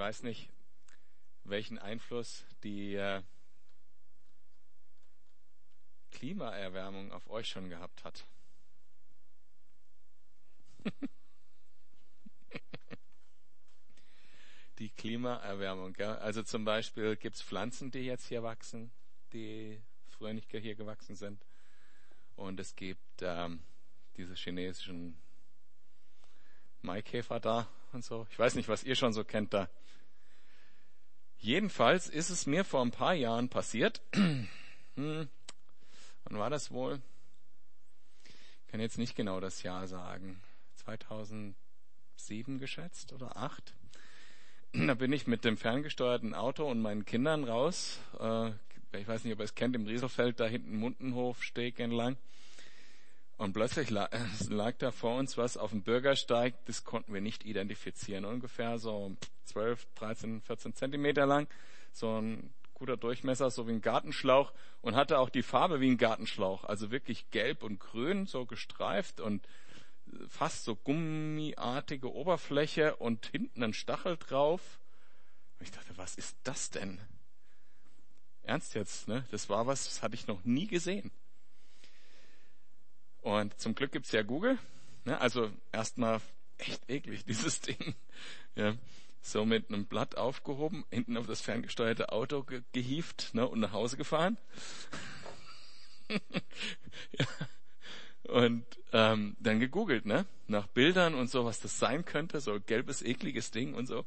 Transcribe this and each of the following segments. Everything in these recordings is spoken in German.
weiß nicht, welchen Einfluss die äh, Klimaerwärmung auf euch schon gehabt hat. die Klimaerwärmung. Gell? Also zum Beispiel gibt es Pflanzen, die jetzt hier wachsen, die früher nicht hier gewachsen sind. Und es gibt ähm, diese chinesischen Maikäfer da und so. Ich weiß nicht, was ihr schon so kennt da. Jedenfalls ist es mir vor ein paar Jahren passiert. hm, wann war das wohl? Ich kann jetzt nicht genau das Jahr sagen. 2007 geschätzt oder 8. Da bin ich mit dem ferngesteuerten Auto und meinen Kindern raus. Äh, ich weiß nicht, ob ihr es kennt, im Rieselfeld da hinten Mundenhofsteg entlang. Und plötzlich lag, lag da vor uns was auf dem Bürgersteig, das konnten wir nicht identifizieren. Ungefähr so 12, 13, 14 Zentimeter lang, so ein guter Durchmesser, so wie ein Gartenschlauch und hatte auch die Farbe wie ein Gartenschlauch, also wirklich gelb und grün, so gestreift und fast so gummiartige Oberfläche und hinten ein Stachel drauf. Und ich dachte, was ist das denn? Ernst jetzt, ne? Das war was, das hatte ich noch nie gesehen. Und zum Glück gibt's ja Google. Ne? Also erstmal echt eklig, dieses Ding. Ja. So mit einem Blatt aufgehoben, hinten auf das ferngesteuerte Auto ge gehieft ne? und nach Hause gefahren. ja. Und ähm, dann gegoogelt, ne? Nach Bildern und so, was das sein könnte, so gelbes, ekliges Ding und so.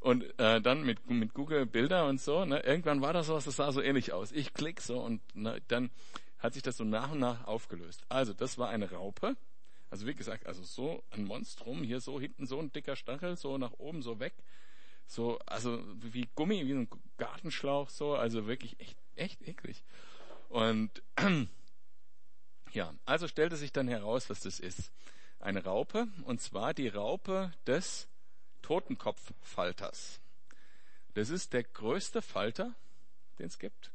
Und äh, dann mit, mit Google Bilder und so, ne? Irgendwann war das so, das sah so ähnlich aus. Ich klick so und ne, dann hat sich das so nach und nach aufgelöst. Also, das war eine Raupe. Also wie gesagt, also so ein Monstrum, hier so hinten so ein dicker Stachel, so nach oben so weg. So, also wie Gummi, wie ein Gartenschlauch, so, also wirklich echt, echt eklig. Und ja, also stellte sich dann heraus, was das ist. Eine Raupe, und zwar die Raupe des Totenkopffalters. Das ist der größte Falter, den es gibt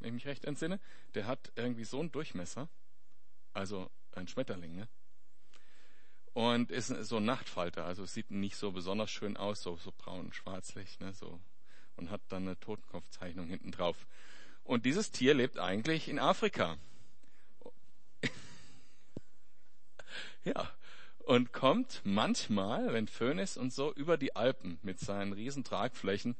wenn ich mich recht entsinne, der hat irgendwie so einen Durchmesser, also ein Schmetterling, ne? Und ist so ein Nachtfalter, also sieht nicht so besonders schön aus, so, so braun, schwarzlich, ne, so. Und hat dann eine Totenkopfzeichnung hinten drauf. Und dieses Tier lebt eigentlich in Afrika. ja. Und kommt manchmal, wenn Föhn ist und so, über die Alpen mit seinen riesen Tragflächen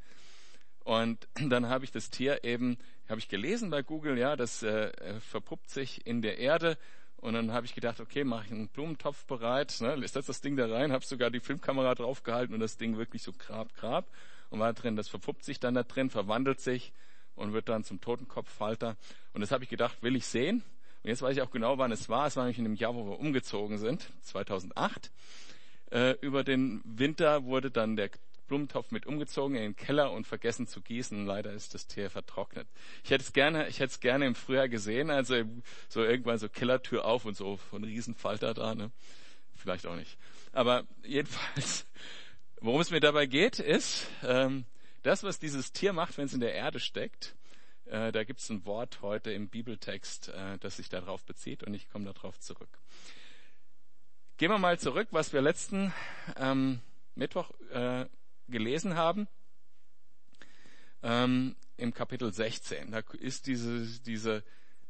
und dann habe ich das Tier eben, habe ich gelesen bei Google, ja, das äh, verpuppt sich in der Erde. Und dann habe ich gedacht, okay, mache ich einen Blumentopf bereit, ne, setze das Ding da rein, habe sogar die Filmkamera draufgehalten und das Ding wirklich so grab, grab. Und war drin, das verpuppt sich dann da drin, verwandelt sich und wird dann zum Totenkopffalter. Und das habe ich gedacht, will ich sehen. Und jetzt weiß ich auch genau, wann es war. Es war nämlich in dem Jahr, wo wir umgezogen sind, 2008. Äh, über den Winter wurde dann der Blumentopf mit umgezogen in den Keller und vergessen zu gießen. Leider ist das Tier vertrocknet. Ich hätte es gerne, ich hätte es gerne im Frühjahr gesehen, also so irgendwann so Kellertür auf und so von Riesenfalter da, ne? Vielleicht auch nicht. Aber jedenfalls, worum es mir dabei geht, ist, ähm, das, was dieses Tier macht, wenn es in der Erde steckt, äh, da gibt es ein Wort heute im Bibeltext, äh, das sich darauf bezieht und ich komme darauf zurück. Gehen wir mal zurück, was wir letzten ähm, Mittwoch äh, gelesen haben, ähm, im Kapitel 16. Da ist diese, diese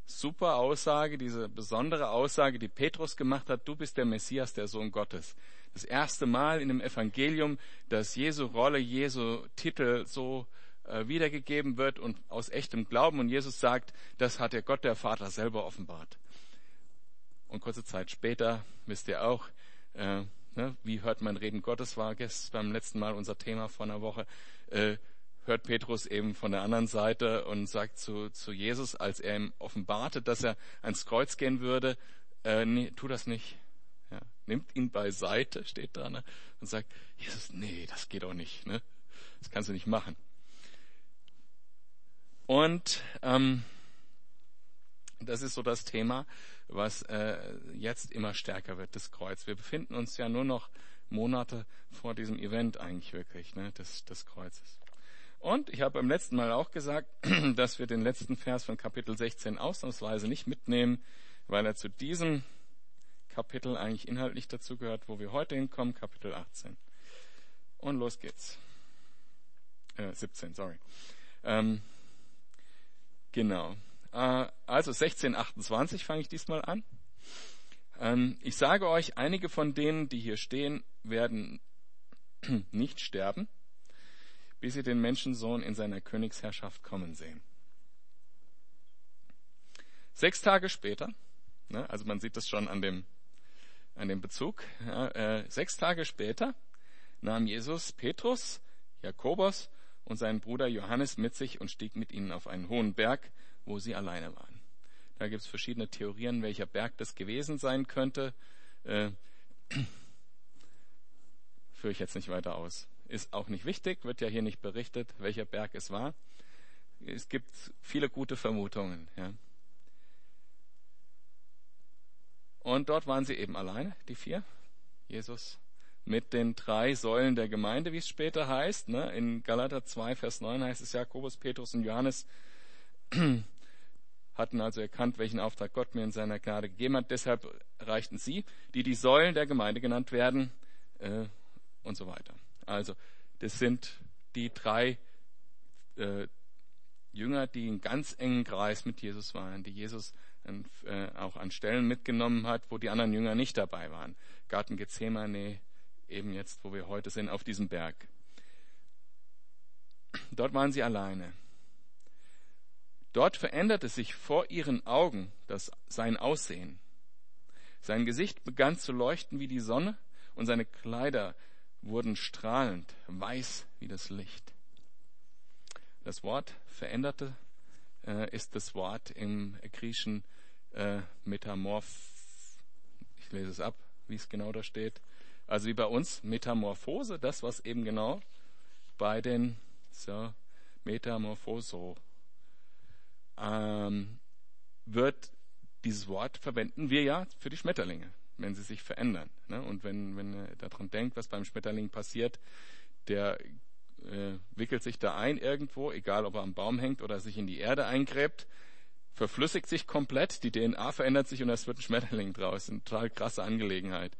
super Aussage, diese besondere Aussage, die Petrus gemacht hat, du bist der Messias, der Sohn Gottes. Das erste Mal in dem Evangelium, dass Jesu Rolle, Jesu Titel so äh, wiedergegeben wird und aus echtem Glauben. Und Jesus sagt, das hat der Gott, der Vater, selber offenbart. Und kurze Zeit später, wisst ihr auch, äh, Ne? Wie hört man Reden Gottes, war gestern beim letzten Mal unser Thema vor einer Woche. Äh, hört Petrus eben von der anderen Seite und sagt zu, zu Jesus, als er ihm offenbarte, dass er ans Kreuz gehen würde, äh, nee, tu das nicht. Ja, nimmt ihn beiseite, steht da, ne, und sagt, Jesus, nee, das geht auch nicht. Ne? Das kannst du nicht machen. Und ähm, das ist so das Thema, was äh, jetzt immer stärker wird, das Kreuz. Wir befinden uns ja nur noch Monate vor diesem Event eigentlich wirklich, ne, des, des Kreuzes. Und ich habe beim letzten Mal auch gesagt, dass wir den letzten Vers von Kapitel 16 ausnahmsweise nicht mitnehmen, weil er zu diesem Kapitel eigentlich inhaltlich dazu gehört, wo wir heute hinkommen, Kapitel 18. Und los geht's. äh, 17, sorry. Ähm, genau. Äh, also 1628 fange ich diesmal an. Ähm, ich sage euch, einige von denen, die hier stehen, werden nicht sterben, bis sie den Menschensohn in seiner Königsherrschaft kommen sehen. Sechs Tage später, ne, also man sieht das schon an dem, an dem Bezug, äh, sechs Tage später nahm Jesus Petrus, Jakobus und seinen Bruder Johannes mit sich und stieg mit ihnen auf einen hohen Berg, wo sie alleine waren. Da gibt es verschiedene Theorien, welcher Berg das gewesen sein könnte. Äh, führe ich jetzt nicht weiter aus. Ist auch nicht wichtig, wird ja hier nicht berichtet, welcher Berg es war. Es gibt viele gute Vermutungen. Ja. Und dort waren sie eben alleine, die vier. Jesus mit den drei Säulen der Gemeinde, wie es später heißt. Ne? In Galater 2, Vers 9 heißt es Jakobus, Petrus und Johannes hatten also erkannt, welchen Auftrag Gott mir in seiner Gnade gegeben hat. Deshalb reichten sie, die die Säulen der Gemeinde genannt werden, äh, und so weiter. Also, das sind die drei äh, Jünger, die in ganz engen Kreis mit Jesus waren, die Jesus äh, auch an Stellen mitgenommen hat, wo die anderen Jünger nicht dabei waren. Garten Gethsemane, eben jetzt, wo wir heute sind, auf diesem Berg. Dort waren sie alleine. Dort veränderte sich vor ihren Augen das, sein Aussehen. Sein Gesicht begann zu leuchten wie die Sonne und seine Kleider wurden strahlend, weiß wie das Licht. Das Wort veränderte äh, ist das Wort im griechischen äh, Metamorph. Ich lese es ab, wie es genau da steht. Also wie bei uns Metamorphose, das was eben genau bei den so, Metamorphoso ähm, wird dieses Wort verwenden wir ja für die Schmetterlinge wenn sie sich verändern. Ne? Und wenn, wenn er daran denkt, was beim Schmetterling passiert, der äh, wickelt sich da ein irgendwo, egal ob er am Baum hängt oder sich in die Erde eingräbt, verflüssigt sich komplett, die DNA verändert sich und es wird ein Schmetterling draus. Eine total krasse Angelegenheit.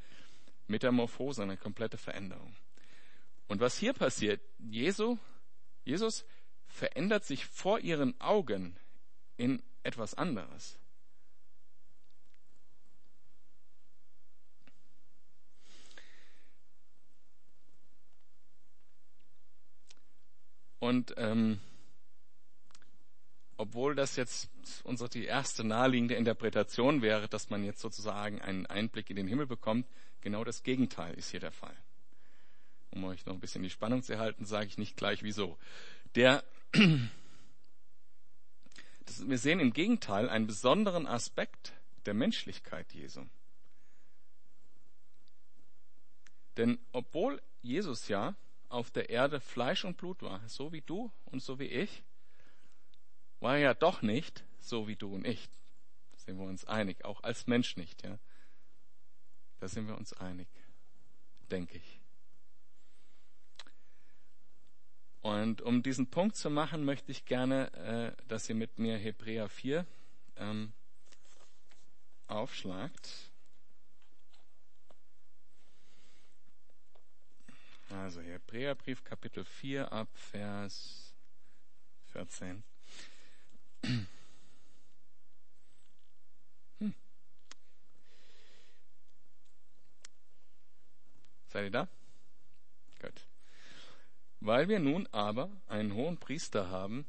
Metamorphose, eine komplette Veränderung. Und was hier passiert, Jesu, Jesus verändert sich vor ihren Augen in etwas anderes. Und ähm, obwohl das jetzt unsere die erste naheliegende Interpretation wäre, dass man jetzt sozusagen einen Einblick in den Himmel bekommt, genau das Gegenteil ist hier der Fall. Um euch noch ein bisschen die Spannung zu erhalten, sage ich nicht gleich wieso. Der, wir sehen im Gegenteil einen besonderen Aspekt der Menschlichkeit Jesu. Denn obwohl Jesus ja auf der Erde Fleisch und Blut war, so wie du und so wie ich, war er ja doch nicht so wie du und ich. Da sind wir uns einig, auch als Mensch nicht, ja. Da sind wir uns einig, denke ich. Und um diesen Punkt zu machen, möchte ich gerne, äh, dass ihr mit mir Hebräer 4 ähm, aufschlagt. Also Hebräerbrief Kapitel 4 ab Vers 14. Hm. Seid ihr da? Weil wir nun aber einen hohen Priester haben,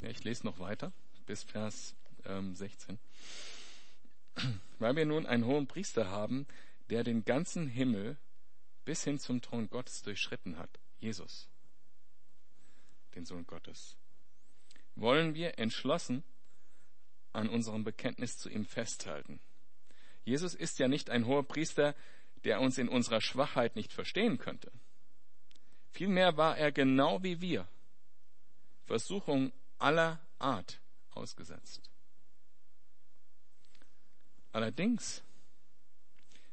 ja, ich lese noch weiter bis Vers ähm, 16. Weil wir nun einen hohen Priester haben, der den ganzen Himmel bis hin zum Thron Gottes durchschritten hat, Jesus, den Sohn Gottes, wollen wir entschlossen an unserem Bekenntnis zu ihm festhalten. Jesus ist ja nicht ein hoher Priester, der uns in unserer Schwachheit nicht verstehen könnte. Vielmehr war er genau wie wir, Versuchung aller Art ausgesetzt. Allerdings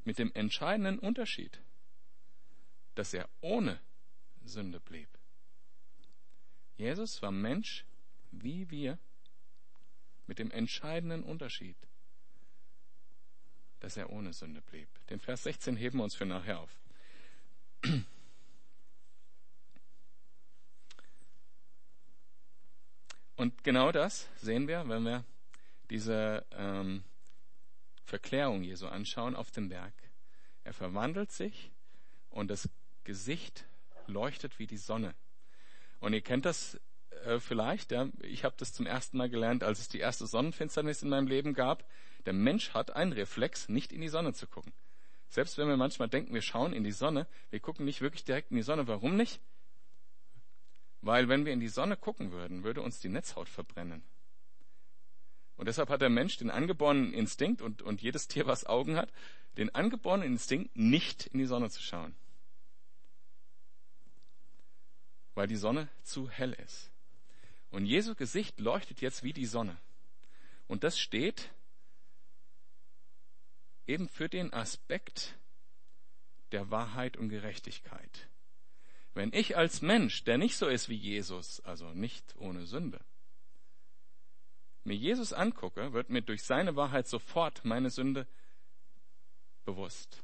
mit dem entscheidenden Unterschied, dass er ohne Sünde blieb. Jesus war Mensch wie wir, mit dem entscheidenden Unterschied, dass er ohne Sünde blieb. Den Vers 16 heben wir uns für nachher auf. Und genau das sehen wir, wenn wir diese ähm, Verklärung Jesu anschauen auf dem Berg. Er verwandelt sich und das Gesicht leuchtet wie die Sonne. Und ihr kennt das äh, vielleicht, ja, ich habe das zum ersten Mal gelernt, als es die erste Sonnenfinsternis in meinem Leben gab. Der Mensch hat einen Reflex, nicht in die Sonne zu gucken. Selbst wenn wir manchmal denken, wir schauen in die Sonne, wir gucken nicht wirklich direkt in die Sonne. Warum nicht? Weil wenn wir in die Sonne gucken würden, würde uns die Netzhaut verbrennen. Und deshalb hat der Mensch den angeborenen Instinkt und, und jedes Tier, was Augen hat, den angeborenen Instinkt, nicht in die Sonne zu schauen. Weil die Sonne zu hell ist. Und Jesu Gesicht leuchtet jetzt wie die Sonne. Und das steht eben für den Aspekt der Wahrheit und Gerechtigkeit. Wenn ich als Mensch, der nicht so ist wie Jesus, also nicht ohne Sünde, mir Jesus angucke, wird mir durch seine Wahrheit sofort meine Sünde bewusst.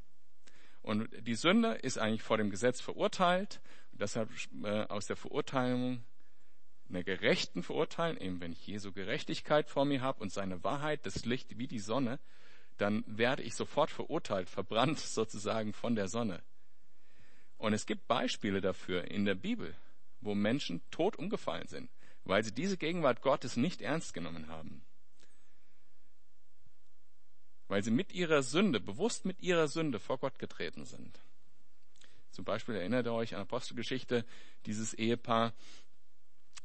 Und die Sünde ist eigentlich vor dem Gesetz verurteilt. Deshalb äh, aus der Verurteilung einer gerechten Verurteilung, eben wenn ich Jesu Gerechtigkeit vor mir habe und seine Wahrheit, das Licht wie die Sonne, dann werde ich sofort verurteilt, verbrannt sozusagen von der Sonne. Und es gibt Beispiele dafür in der Bibel, wo Menschen tot umgefallen sind, weil sie diese Gegenwart Gottes nicht ernst genommen haben. Weil sie mit ihrer Sünde, bewusst mit ihrer Sünde vor Gott getreten sind. Zum Beispiel erinnert ihr euch an Apostelgeschichte, dieses Ehepaar,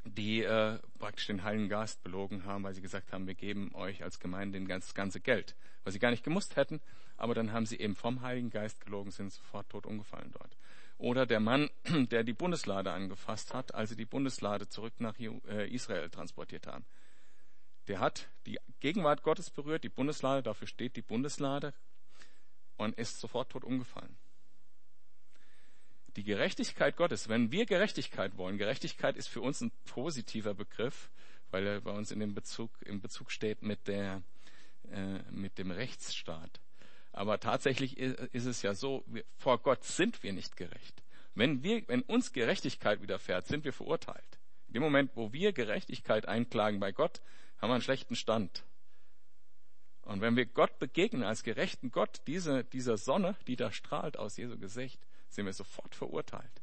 die äh, praktisch den Heiligen Geist belogen haben, weil sie gesagt haben, wir geben euch als Gemeinde das ganze Geld, was sie gar nicht gemusst hätten, aber dann haben sie eben vom Heiligen Geist gelogen, sind sofort tot umgefallen dort. Oder der Mann, der die Bundeslade angefasst hat, als sie die Bundeslade zurück nach äh, Israel transportiert haben. Der hat die Gegenwart Gottes berührt, die Bundeslade, dafür steht die Bundeslade, und ist sofort tot umgefallen die Gerechtigkeit Gottes, wenn wir Gerechtigkeit wollen, Gerechtigkeit ist für uns ein positiver Begriff, weil er bei uns in dem Bezug, im Bezug steht mit der, äh, mit dem Rechtsstaat. Aber tatsächlich ist es ja so, vor Gott sind wir nicht gerecht. Wenn wir, wenn uns Gerechtigkeit widerfährt, sind wir verurteilt. In dem Moment, wo wir Gerechtigkeit einklagen bei Gott, haben wir einen schlechten Stand. Und wenn wir Gott begegnen als gerechten Gott, diese, dieser Sonne, die da strahlt aus Jesu Gesicht, sind wir sofort verurteilt.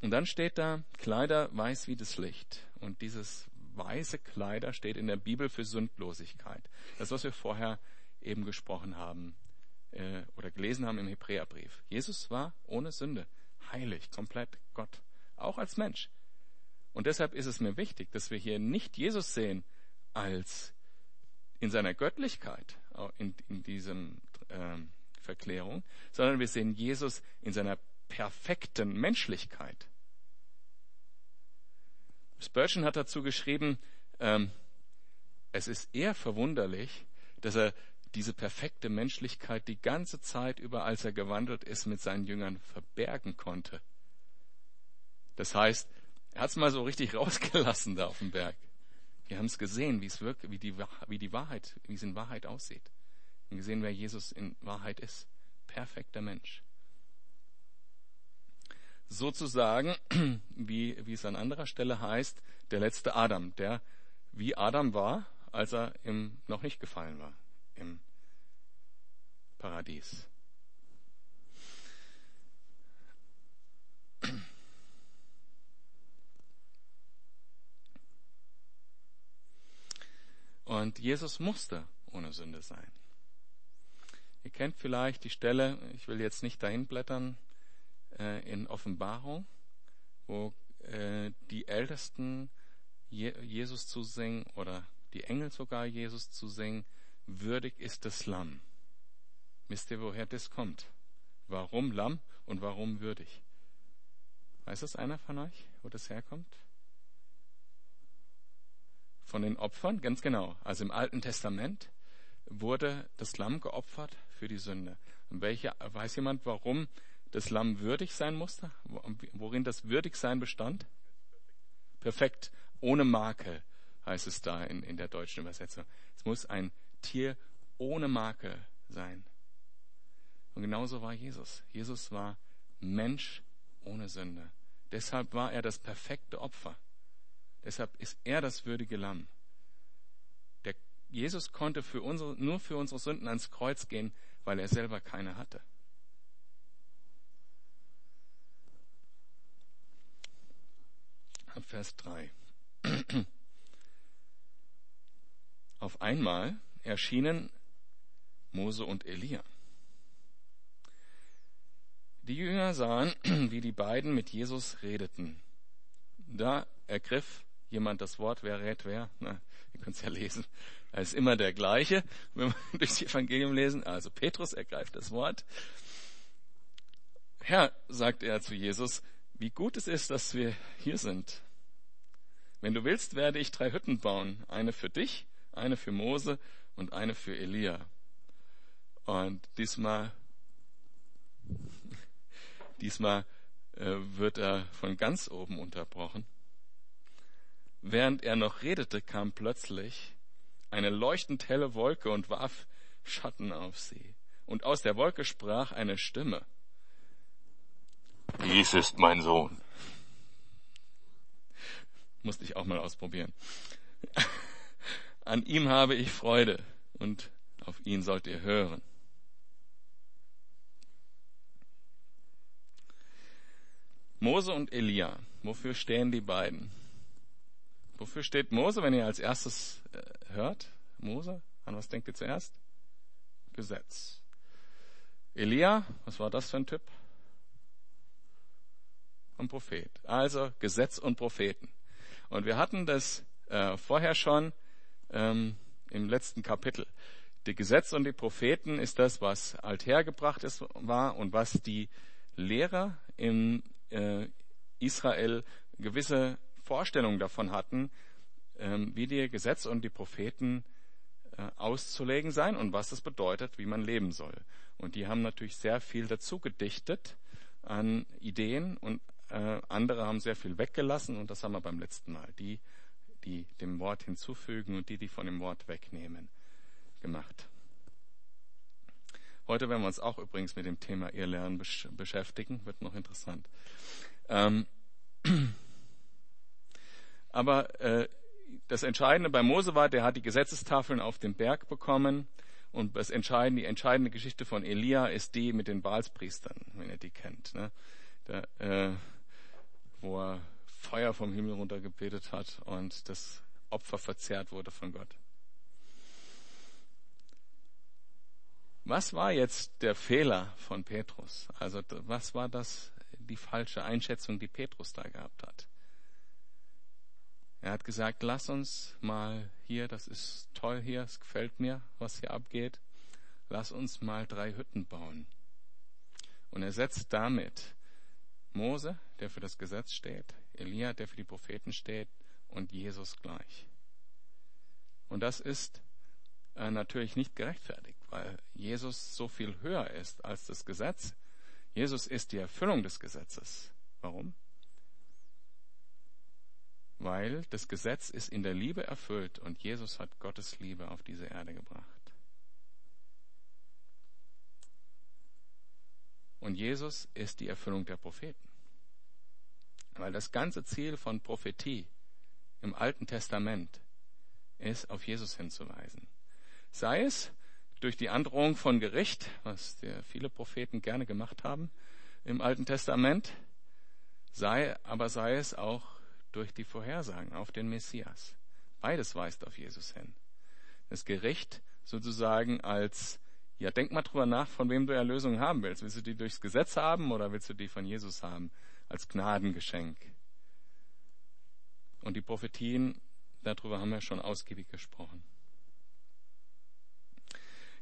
Und dann steht da, Kleider weiß wie das Licht. Und dieses weiße Kleider steht in der Bibel für Sündlosigkeit. Das, was wir vorher eben gesprochen haben äh, oder gelesen haben im Hebräerbrief. Jesus war ohne Sünde, heilig, komplett Gott, auch als Mensch. Und deshalb ist es mir wichtig, dass wir hier nicht Jesus sehen als in seiner Göttlichkeit, in, in diesem ähm, Verklärung, sondern wir sehen Jesus in seiner perfekten Menschlichkeit. Spurgeon hat dazu geschrieben, ähm, es ist eher verwunderlich, dass er diese perfekte Menschlichkeit die ganze Zeit über, als er gewandelt ist, mit seinen Jüngern verbergen konnte. Das heißt, er hat es mal so richtig rausgelassen da auf dem Berg. Wir haben es gesehen, wie es wirkt, wie die, wie die Wahrheit, wie es in Wahrheit aussieht und gesehen, wer Jesus in Wahrheit ist. Perfekter Mensch. Sozusagen, wie, wie es an anderer Stelle heißt, der letzte Adam, der wie Adam war, als er im, noch nicht gefallen war, im Paradies. Und Jesus musste ohne Sünde sein. Ihr kennt vielleicht die Stelle, ich will jetzt nicht dahin blättern, in Offenbarung, wo äh, die Ältesten Jesus zu singen oder die Engel sogar Jesus zu singen, würdig ist das Lamm. Wisst ihr, woher das kommt? Warum Lamm und warum würdig? Weiß das einer von euch, wo das herkommt? Von den Opfern, ganz genau. Also im Alten Testament wurde das Lamm geopfert für die Sünde. Und welche, weiß jemand, warum das Lamm würdig sein musste? Worin das Würdigsein bestand? Perfekt, ohne Makel heißt es da in, in der deutschen Übersetzung. Es muss ein Tier ohne Makel sein. Und genauso war Jesus. Jesus war Mensch ohne Sünde. Deshalb war er das perfekte Opfer. Deshalb ist er das würdige Lamm. Der Jesus konnte für unsere, nur für unsere Sünden ans Kreuz gehen, weil er selber keine hatte. Vers 3. Auf einmal erschienen Mose und Elia. Die Jünger sahen, wie die beiden mit Jesus redeten. Da ergriff jemand das Wort, wer rät wer? Na, ihr könnt es ja lesen. Er ist immer der gleiche, wenn wir durchs Evangelium lesen. Also Petrus ergreift das Wort. Herr, sagt er zu Jesus, wie gut es ist, dass wir hier sind. Wenn du willst, werde ich drei Hütten bauen. Eine für dich, eine für Mose und eine für Elia. Und diesmal Diesmal äh, wird er von ganz oben unterbrochen. Während er noch redete, kam plötzlich eine leuchtend helle Wolke und warf Schatten auf sie. Und aus der Wolke sprach eine Stimme. Dies ist mein Sohn. Musste ich auch mal ausprobieren. An ihm habe ich Freude und auf ihn sollt ihr hören. Mose und Elia. Wofür stehen die beiden? Wofür steht Mose, wenn ihr als erstes äh, hört? Mose? An was denkt ihr zuerst? Gesetz. Elia, was war das für ein Typ? Ein Prophet. Also Gesetz und Propheten. Und wir hatten das äh, vorher schon ähm, im letzten Kapitel. Die Gesetz und die Propheten ist das, was althergebracht ist, war und was die Lehrer im äh, Israel gewisse Vorstellungen davon hatten, ähm, wie die Gesetz und die Propheten äh, auszulegen sein und was das bedeutet, wie man leben soll. Und die haben natürlich sehr viel dazu gedichtet an Ideen und äh, andere haben sehr viel weggelassen und das haben wir beim letzten Mal. Die, die dem Wort hinzufügen und die, die von dem Wort wegnehmen, gemacht. Heute werden wir uns auch übrigens mit dem Thema Irrlernen besch beschäftigen, wird noch interessant. Ähm, aber äh, das Entscheidende bei Mose war, der hat die Gesetzestafeln auf dem Berg bekommen. Und das entscheidende, die entscheidende Geschichte von Elia ist die mit den Baalspriestern, wenn ihr die kennt. Ne? Da, äh, wo er Feuer vom Himmel runtergebetet hat und das Opfer verzehrt wurde von Gott. Was war jetzt der Fehler von Petrus? Also was war das, die falsche Einschätzung, die Petrus da gehabt hat? Er hat gesagt, lass uns mal hier, das ist toll hier, es gefällt mir, was hier abgeht, lass uns mal drei Hütten bauen. Und er setzt damit Mose, der für das Gesetz steht, Elia, der für die Propheten steht, und Jesus gleich. Und das ist äh, natürlich nicht gerechtfertigt weil Jesus so viel höher ist als das Gesetz. Jesus ist die Erfüllung des Gesetzes. Warum? Weil das Gesetz ist in der Liebe erfüllt und Jesus hat Gottes Liebe auf diese Erde gebracht. Und Jesus ist die Erfüllung der Propheten. Weil das ganze Ziel von Prophetie im Alten Testament ist, auf Jesus hinzuweisen. Sei es durch die Androhung von Gericht, was viele Propheten gerne gemacht haben im Alten Testament, sei, aber sei es auch durch die Vorhersagen auf den Messias. Beides weist auf Jesus hin. Das Gericht sozusagen als, ja, denk mal drüber nach, von wem du Erlösung haben willst. Willst du die durchs Gesetz haben oder willst du die von Jesus haben als Gnadengeschenk? Und die Prophetien, darüber haben wir schon ausgiebig gesprochen.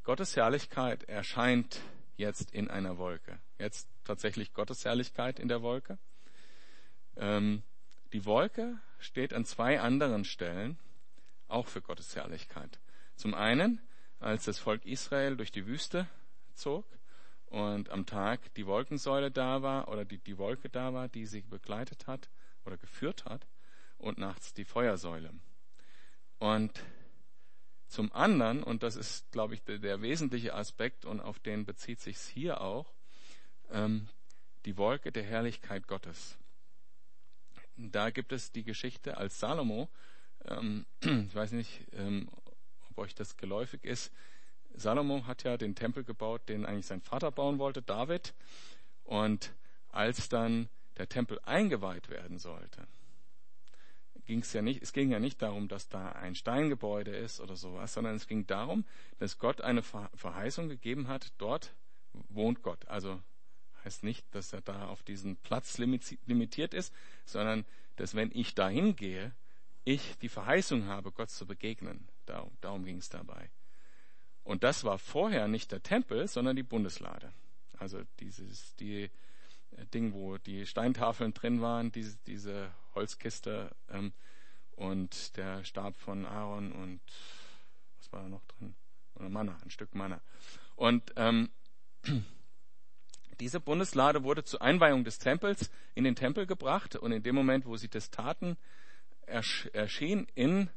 Gottes Herrlichkeit erscheint jetzt in einer Wolke. Jetzt tatsächlich Gottes Herrlichkeit in der Wolke. Ähm, die Wolke steht an zwei anderen Stellen auch für Gottes Herrlichkeit. Zum einen, als das Volk Israel durch die Wüste zog und am Tag die Wolkensäule da war oder die, die Wolke da war, die sie begleitet hat oder geführt hat und nachts die Feuersäule. Und zum anderen, und das ist, glaube ich, der, der wesentliche Aspekt und auf den bezieht sich hier auch, ähm, die Wolke der Herrlichkeit Gottes. da gibt es die Geschichte, als Salomo, ähm, ich weiß nicht, ähm, ob euch das geläufig ist, Salomo hat ja den Tempel gebaut, den eigentlich sein Vater bauen wollte, David. Und als dann der Tempel eingeweiht werden sollte, ging es ja nicht, es ging ja nicht darum, dass da ein Steingebäude ist oder sowas, sondern es ging darum, dass Gott eine Verheißung gegeben hat, dort wohnt Gott. Also heißt nicht, dass er da auf diesen Platz limitiert ist, sondern dass wenn ich dahin gehe, ich die Verheißung habe, Gott zu begegnen. Darum, darum ging es dabei. Und das war vorher nicht der Tempel, sondern die Bundeslade. Also dieses, die äh, Ding, wo die Steintafeln drin waren, diese, diese Holzkiste ähm, und der Stab von Aaron und was war da noch drin? Oder Manna, ein Stück Manna. Und ähm, diese Bundeslade wurde zur Einweihung des Tempels in den Tempel gebracht und in dem Moment, wo sie das taten, erschien in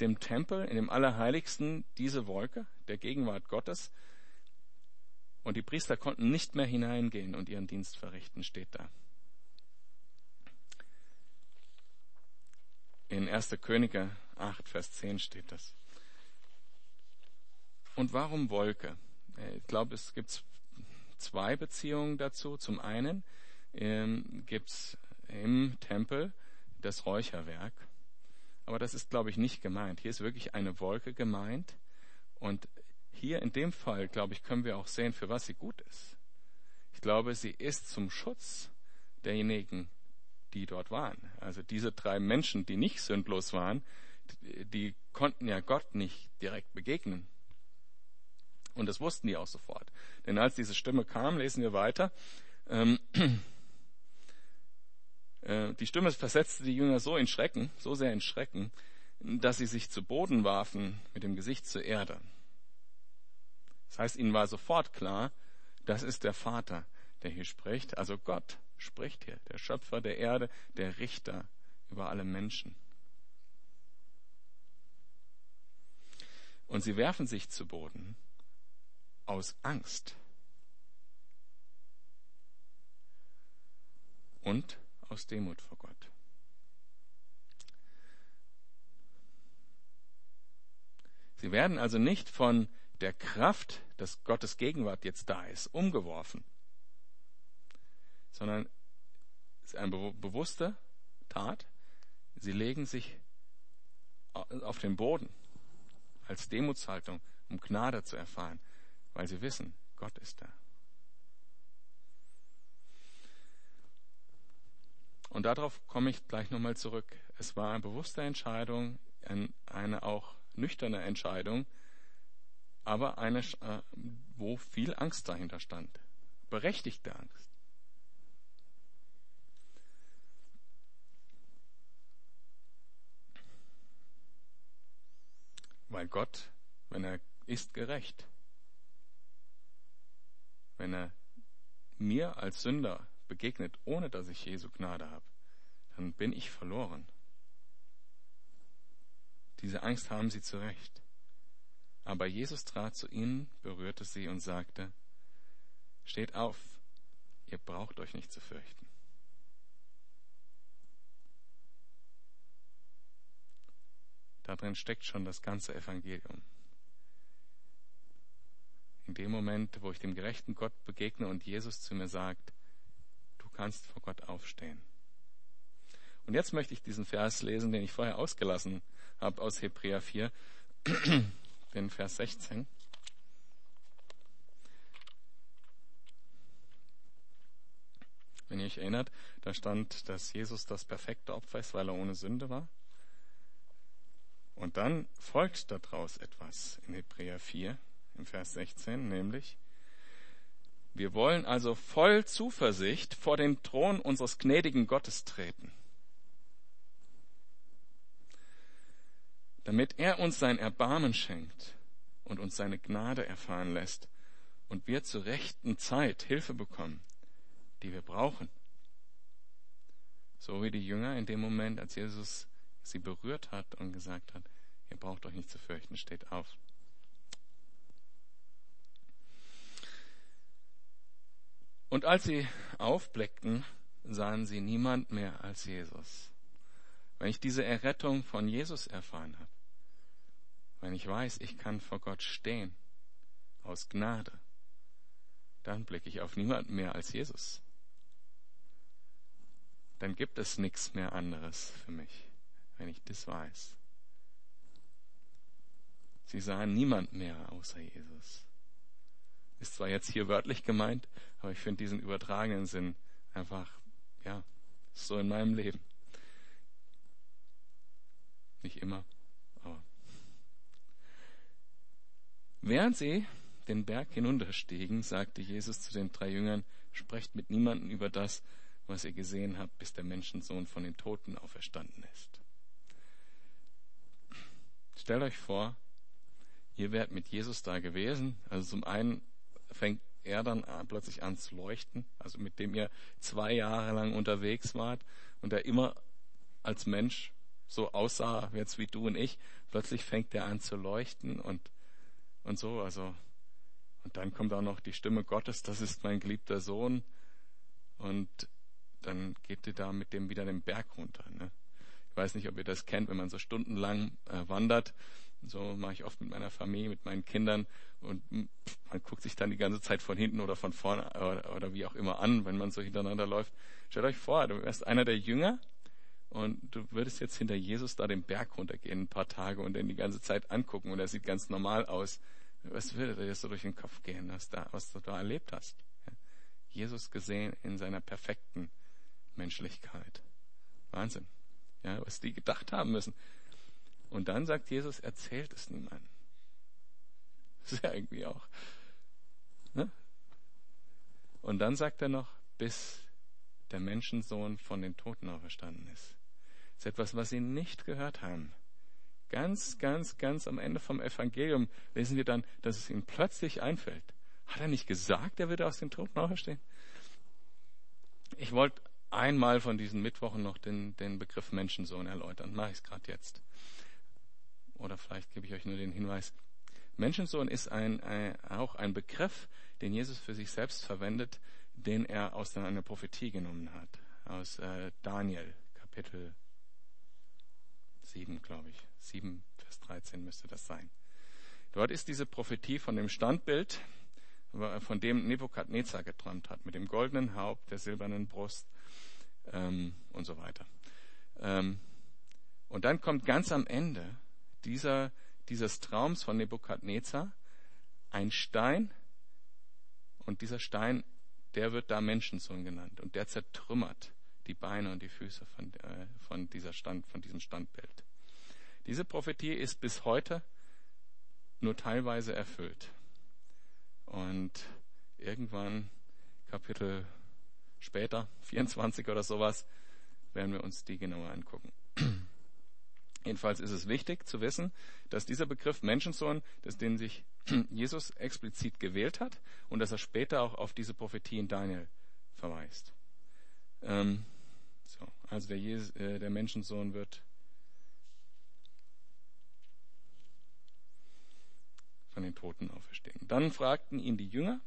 dem Tempel, in dem Allerheiligsten, diese Wolke der Gegenwart Gottes. Und die Priester konnten nicht mehr hineingehen und ihren Dienst verrichten, steht da. In 1. Könige 8, Vers 10 steht das. Und warum Wolke? Ich glaube, es gibt zwei Beziehungen dazu. Zum einen ähm, gibt es im Tempel das Räucherwerk. Aber das ist, glaube ich, nicht gemeint. Hier ist wirklich eine Wolke gemeint. Und hier in dem Fall, glaube ich, können wir auch sehen, für was sie gut ist. Ich glaube, sie ist zum Schutz derjenigen, die dort waren. Also diese drei Menschen, die nicht sündlos waren, die konnten ja Gott nicht direkt begegnen. Und das wussten die auch sofort. Denn als diese Stimme kam, lesen wir weiter, ähm, äh, die Stimme versetzte die Jünger so in Schrecken, so sehr in Schrecken, dass sie sich zu Boden warfen mit dem Gesicht zur Erde. Das heißt, ihnen war sofort klar, das ist der Vater, der hier spricht. Also Gott spricht hier, der Schöpfer der Erde, der Richter über alle Menschen. Und sie werfen sich zu Boden aus Angst. Und aus Demut vor Gott. Sie werden also nicht von der Kraft, dass Gottes Gegenwart jetzt da ist, umgeworfen, sondern es ist eine bewusste Tat. Sie legen sich auf den Boden als Demutshaltung, um Gnade zu erfahren weil sie wissen, Gott ist da. Und darauf komme ich gleich nochmal zurück. Es war eine bewusste Entscheidung, eine auch nüchterne Entscheidung, aber eine, äh, wo viel Angst dahinter stand. Berechtigte Angst. Weil Gott, wenn er ist, gerecht wenn er mir als Sünder begegnet, ohne dass ich Jesu Gnade habe, dann bin ich verloren. Diese Angst haben sie zu Recht. Aber Jesus trat zu ihnen, berührte sie und sagte, Steht auf, ihr braucht euch nicht zu fürchten. Darin steckt schon das ganze Evangelium in dem Moment, wo ich dem gerechten Gott begegne und Jesus zu mir sagt, kannst vor Gott aufstehen. Und jetzt möchte ich diesen Vers lesen, den ich vorher ausgelassen habe aus Hebräer 4, den Vers 16. Wenn ihr euch erinnert, da stand, dass Jesus das perfekte Opfer ist, weil er ohne Sünde war. Und dann folgt daraus etwas in Hebräer 4, im Vers 16, nämlich, wir wollen also voll Zuversicht vor den Thron unseres gnädigen Gottes treten, damit er uns sein Erbarmen schenkt und uns seine Gnade erfahren lässt und wir zur rechten Zeit Hilfe bekommen, die wir brauchen. So wie die Jünger in dem Moment, als Jesus sie berührt hat und gesagt hat, ihr braucht euch nicht zu fürchten, steht auf. Und als sie aufblickten, sahen sie niemand mehr als Jesus. Wenn ich diese Errettung von Jesus erfahren habe, wenn ich weiß, ich kann vor Gott stehen, aus Gnade, dann blicke ich auf niemanden mehr als Jesus. Dann gibt es nichts mehr anderes für mich, wenn ich das weiß. Sie sahen niemand mehr außer Jesus. Ist zwar jetzt hier wörtlich gemeint, aber ich finde diesen übertragenen Sinn einfach, ja, so in meinem Leben. Nicht immer, aber. Während sie den Berg hinunterstiegen, sagte Jesus zu den drei Jüngern, sprecht mit niemandem über das, was ihr gesehen habt, bis der Menschensohn von den Toten auferstanden ist. Stellt euch vor, ihr wärt mit Jesus da gewesen. Also zum einen fängt er dann plötzlich an zu leuchten, also mit dem ihr zwei Jahre lang unterwegs wart und er immer als Mensch so aussah jetzt wie du und ich. Plötzlich fängt er an zu leuchten und, und so, also, und dann kommt auch noch die Stimme Gottes, das ist mein geliebter Sohn. Und dann geht ihr da mit dem wieder den Berg runter. Ne? Ich weiß nicht, ob ihr das kennt, wenn man so stundenlang äh, wandert. So mache ich oft mit meiner Familie, mit meinen Kindern und man guckt sich dann die ganze Zeit von hinten oder von vorne oder, oder wie auch immer an, wenn man so hintereinander läuft. Stellt euch vor, du wärst einer der Jünger und du würdest jetzt hinter Jesus da den Berg runtergehen, ein paar Tage und den die ganze Zeit angucken und er sieht ganz normal aus. Was würde dir so durch den Kopf gehen, was, da, was du da erlebt hast? Jesus gesehen in seiner perfekten Menschlichkeit. Wahnsinn. Ja, was die gedacht haben müssen. Und dann sagt Jesus, erzählt es niemandem. Das ist ja irgendwie auch. Ne? Und dann sagt er noch, bis der Menschensohn von den Toten auferstanden ist. Das ist etwas, was sie nicht gehört haben. Ganz, ganz, ganz am Ende vom Evangelium lesen wir dann, dass es ihnen plötzlich einfällt. Hat er nicht gesagt, er würde aus den Toten auferstehen? Ich wollte einmal von diesen Mittwochen noch den, den Begriff Menschensohn erläutern. Mache ich es gerade jetzt. Oder vielleicht gebe ich euch nur den Hinweis. Menschensohn ist ein, ein, auch ein Begriff, den Jesus für sich selbst verwendet, den er aus einer Prophetie genommen hat. Aus äh, Daniel, Kapitel 7, glaube ich. 7, Vers 13 müsste das sein. Dort ist diese Prophetie von dem Standbild, von dem Nebukadnezar geträumt hat, mit dem goldenen Haupt, der silbernen Brust ähm, und so weiter. Ähm, und dann kommt ganz am Ende dieser, dieses Traums von Nebukadnezar ein Stein und dieser Stein, der wird da Menschensohn genannt und der zertrümmert die Beine und die Füße von, äh, von, dieser Stand, von diesem Standbild. Diese Prophetie ist bis heute nur teilweise erfüllt. Und irgendwann, Kapitel später, 24 oder sowas, werden wir uns die genauer angucken. Jedenfalls ist es wichtig zu wissen, dass dieser Begriff Menschensohn, dass den sich Jesus explizit gewählt hat und dass er später auch auf diese Prophetie in Daniel verweist. Ähm, so, also der, Jesus, äh, der Menschensohn wird von den Toten auferstehen. Dann fragten ihn die Jünger,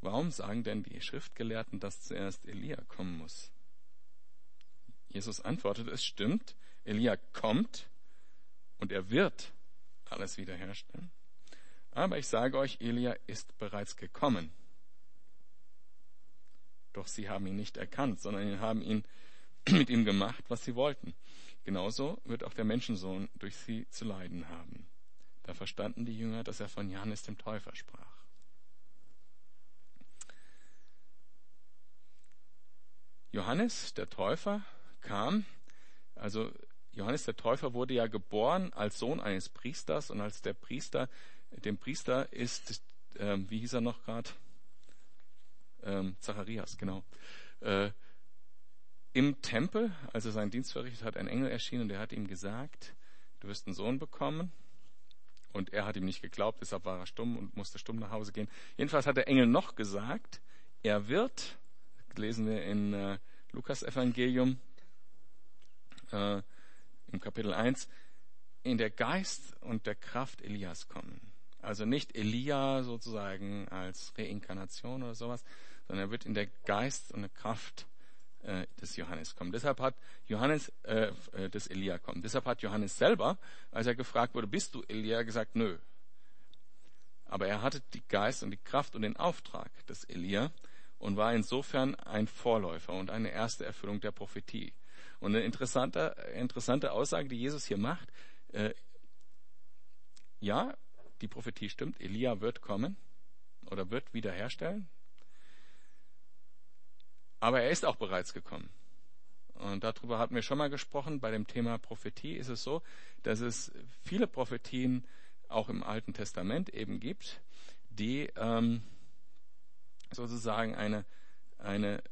warum sagen denn die Schriftgelehrten, dass zuerst Elia kommen muss? Jesus antwortet, es stimmt, Elia kommt und er wird alles wiederherstellen. Aber ich sage euch, Elia ist bereits gekommen. Doch sie haben ihn nicht erkannt, sondern haben ihn mit ihm gemacht, was sie wollten. Genauso wird auch der Menschensohn durch sie zu leiden haben. Da verstanden die Jünger, dass er von Johannes dem Täufer sprach. Johannes der Täufer kam, also Johannes der Täufer wurde ja geboren als Sohn eines Priesters und als der Priester, dem Priester ist, ähm, wie hieß er noch gerade? Ähm, Zacharias, genau. Äh, Im Tempel, als er seinen Dienst verrichtet hat, ein Engel erschienen und der hat ihm gesagt, du wirst einen Sohn bekommen und er hat ihm nicht geglaubt, deshalb war er stumm und musste stumm nach Hause gehen. Jedenfalls hat der Engel noch gesagt, er wird, lesen wir in äh, Lukas Evangelium äh, im Kapitel 1, in der Geist und der Kraft Elias kommen. Also nicht Elia sozusagen als Reinkarnation oder sowas, sondern er wird in der Geist und der Kraft äh, des Johannes kommen. Deshalb hat Johannes äh, äh, des Elia kommen. Deshalb hat Johannes selber, als er gefragt wurde, bist du Elia, gesagt, nö. Aber er hatte die Geist und die Kraft und den Auftrag des Elia und war insofern ein Vorläufer und eine erste Erfüllung der Prophetie. Und eine interessante, interessante Aussage, die Jesus hier macht, äh, ja, die Prophetie stimmt, Elia wird kommen oder wird wiederherstellen, aber er ist auch bereits gekommen. Und darüber hatten wir schon mal gesprochen. Bei dem Thema Prophetie ist es so, dass es viele Prophetien auch im Alten Testament eben gibt, die ähm, sozusagen eine, eine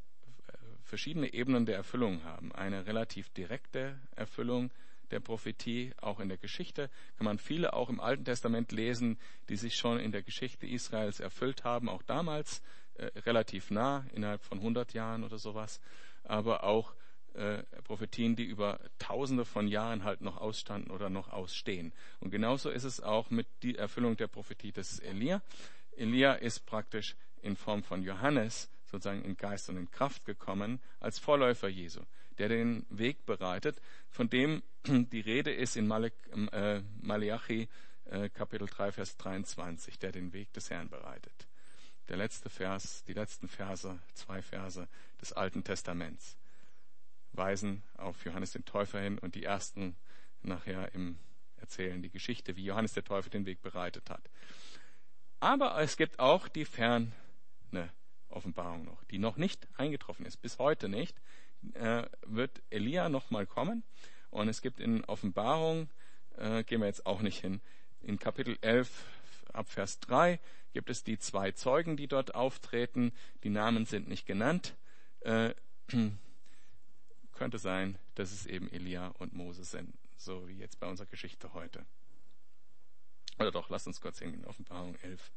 verschiedene Ebenen der Erfüllung haben. Eine relativ direkte Erfüllung der Prophetie, auch in der Geschichte kann man viele auch im Alten Testament lesen, die sich schon in der Geschichte Israels erfüllt haben, auch damals äh, relativ nah, innerhalb von 100 Jahren oder sowas, aber auch äh, Prophetien, die über Tausende von Jahren halt noch ausstanden oder noch ausstehen. Und genauso ist es auch mit der Erfüllung der Prophetie des Elia. Elia ist praktisch in Form von Johannes sozusagen in Geist und in Kraft gekommen als Vorläufer Jesu, der den Weg bereitet, von dem die Rede ist in Malek, äh, Malachi äh, Kapitel 3, Vers 23, der den Weg des Herrn bereitet der letzte Vers, die letzten Verse, zwei Verse des Alten Testaments weisen auf Johannes den Täufer hin und die ersten nachher im erzählen die Geschichte, wie Johannes der Täufer den Weg bereitet hat. Aber es gibt auch die ferne Offenbarung noch, die noch nicht eingetroffen ist, bis heute nicht, äh, wird Elia noch mal kommen. Und es gibt in Offenbarung, äh, gehen wir jetzt auch nicht hin, in Kapitel 11 ab Vers 3 gibt es die zwei Zeugen, die dort auftreten. Die Namen sind nicht genannt. Äh, könnte sein, dass es eben Elia und Mose sind, so wie jetzt bei unserer Geschichte heute. Oder doch, lasst uns kurz in Offenbarung 11.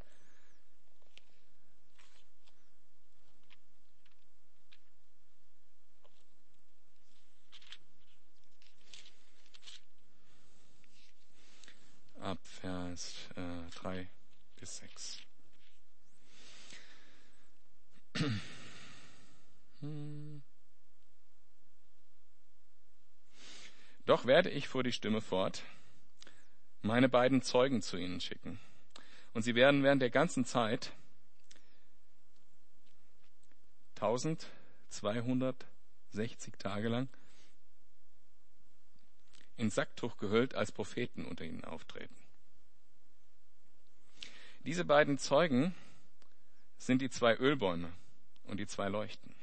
Ab Vers äh, 3 bis 6. Doch werde ich, fuhr die Stimme fort, meine beiden Zeugen zu ihnen schicken. Und sie werden während der ganzen Zeit 1260 Tage lang in Sacktuch gehüllt als Propheten unter ihnen auftreten. Diese beiden Zeugen sind die zwei Ölbäume und die zwei Leuchten.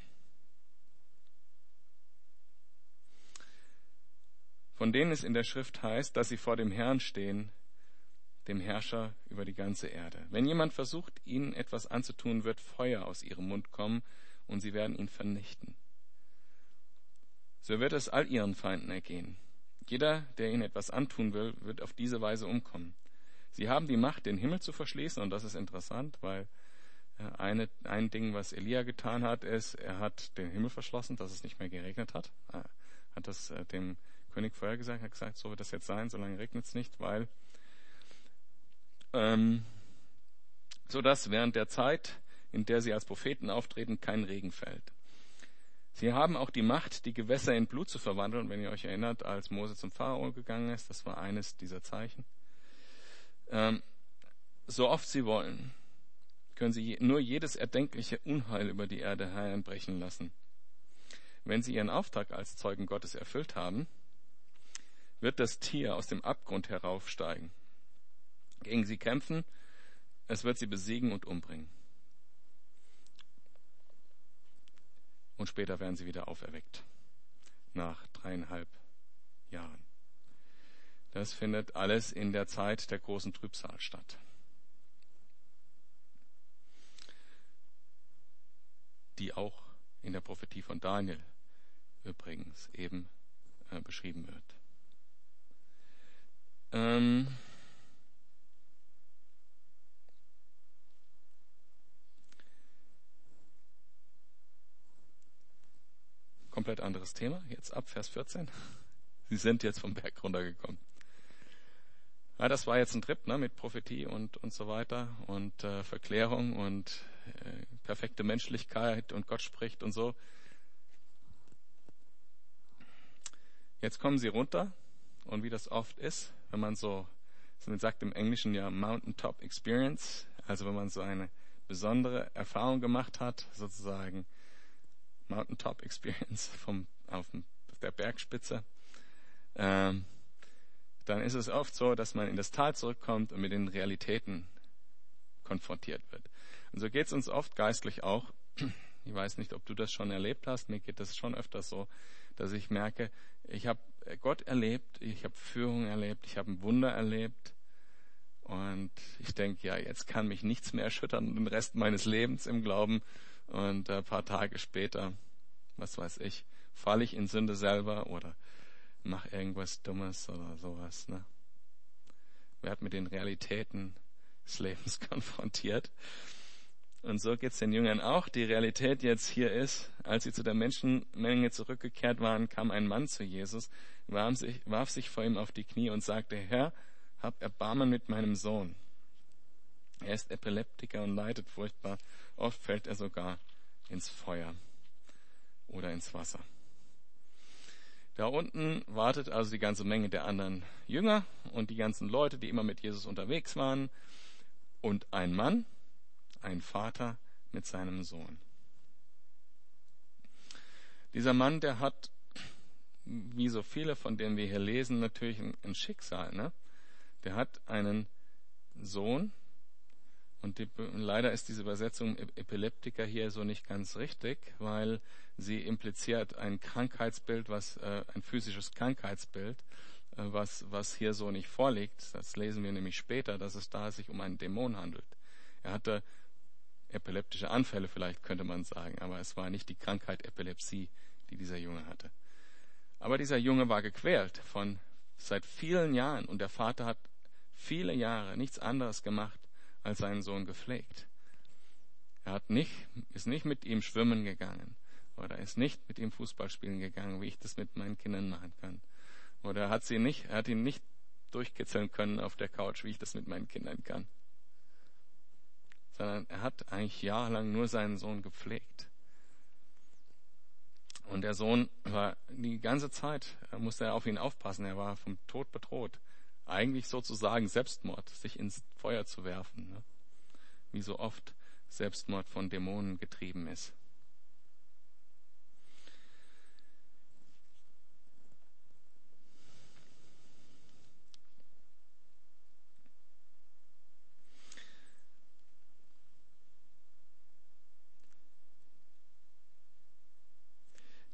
Von denen es in der Schrift heißt, dass sie vor dem Herrn stehen, dem Herrscher über die ganze Erde. Wenn jemand versucht, ihnen etwas anzutun, wird Feuer aus ihrem Mund kommen und sie werden ihn vernichten. So wird es all ihren Feinden ergehen. Jeder, der ihnen etwas antun will, wird auf diese Weise umkommen. Sie haben die Macht, den Himmel zu verschließen, und das ist interessant, weil äh, eine, ein Ding, was Elia getan hat, ist, er hat den Himmel verschlossen, dass es nicht mehr geregnet hat. Er hat das äh, dem König vorher gesagt, hat gesagt, so wird das jetzt sein, solange regnet es nicht, weil ähm, so dass während der Zeit, in der sie als Propheten auftreten, kein Regen fällt. Sie haben auch die Macht, die Gewässer in Blut zu verwandeln. wenn ihr euch erinnert, als Mose zum Pharao gegangen ist, das war eines dieser Zeichen. Ähm, so oft sie wollen, können sie nur jedes erdenkliche Unheil über die Erde hereinbrechen lassen. Wenn sie ihren Auftrag als Zeugen Gottes erfüllt haben, wird das Tier aus dem Abgrund heraufsteigen, gegen sie kämpfen, es wird sie besiegen und umbringen. Und später werden sie wieder auferweckt. Nach dreieinhalb Jahren. Das findet alles in der Zeit der großen Trübsal statt. Die auch in der Prophetie von Daniel übrigens eben äh, beschrieben wird. Ähm, komplett anderes Thema. Jetzt ab Vers 14. Sie sind jetzt vom Berg runtergekommen. Ja, das war jetzt ein Trip ne, mit Prophetie und, und so weiter und äh, Verklärung und äh, perfekte Menschlichkeit und Gott spricht und so. Jetzt kommen sie runter und wie das oft ist, wenn man so, man sagt im Englischen ja Mountaintop Experience, also wenn man so eine besondere Erfahrung gemacht hat, sozusagen Mountaintop Experience vom, auf, der Bergspitze, ähm, dann ist es oft so, dass man in das Tal zurückkommt und mit den Realitäten konfrontiert wird. Und so geht es uns oft geistlich auch. Ich weiß nicht, ob du das schon erlebt hast. Mir geht das schon öfters so, dass ich merke, ich habe Gott erlebt, ich habe Führung erlebt, ich habe ein Wunder erlebt. Und ich denke, ja, jetzt kann mich nichts mehr erschüttern, den Rest meines Lebens im Glauben. Und ein paar Tage später, was weiß ich, falle ich in Sünde selber oder mache irgendwas Dummes oder sowas. Ne? Werd mit den Realitäten des Lebens konfrontiert. Und so geht's den Jüngern auch. Die Realität jetzt hier ist, als sie zu der Menschenmenge zurückgekehrt waren, kam ein Mann zu Jesus, warf sich, warf sich vor ihm auf die Knie und sagte, Herr, hab Erbarmen mit meinem Sohn. Er ist Epileptiker und leidet furchtbar. Oft fällt er sogar ins Feuer oder ins Wasser. Da unten wartet also die ganze Menge der anderen Jünger und die ganzen Leute, die immer mit Jesus unterwegs waren. Und ein Mann, ein Vater mit seinem Sohn. Dieser Mann, der hat, wie so viele, von denen wir hier lesen, natürlich ein, Schicksal. Ne? Der hat einen Sohn, und die, leider ist diese Übersetzung Epileptiker hier so nicht ganz richtig, weil sie impliziert ein Krankheitsbild, was äh, ein physisches Krankheitsbild, äh, was was hier so nicht vorliegt. Das lesen wir nämlich später, dass es da sich um einen Dämon handelt. Er hatte epileptische Anfälle, vielleicht könnte man sagen, aber es war nicht die Krankheit Epilepsie, die dieser Junge hatte. Aber dieser Junge war gequält von seit vielen Jahren und der Vater hat viele Jahre nichts anderes gemacht, als seinen Sohn gepflegt. Er hat nicht, ist nicht mit ihm schwimmen gegangen oder ist nicht mit ihm Fußball spielen gegangen, wie ich das mit meinen Kindern machen kann. Oder hat sie nicht, er hat ihn nicht durchkitzeln können auf der Couch, wie ich das mit meinen Kindern kann. Sondern er hat eigentlich jahrelang nur seinen Sohn gepflegt. Und der Sohn war die ganze Zeit, musste er auf ihn aufpassen, er war vom Tod bedroht eigentlich sozusagen Selbstmord, sich ins Feuer zu werfen, ne? wie so oft Selbstmord von Dämonen getrieben ist.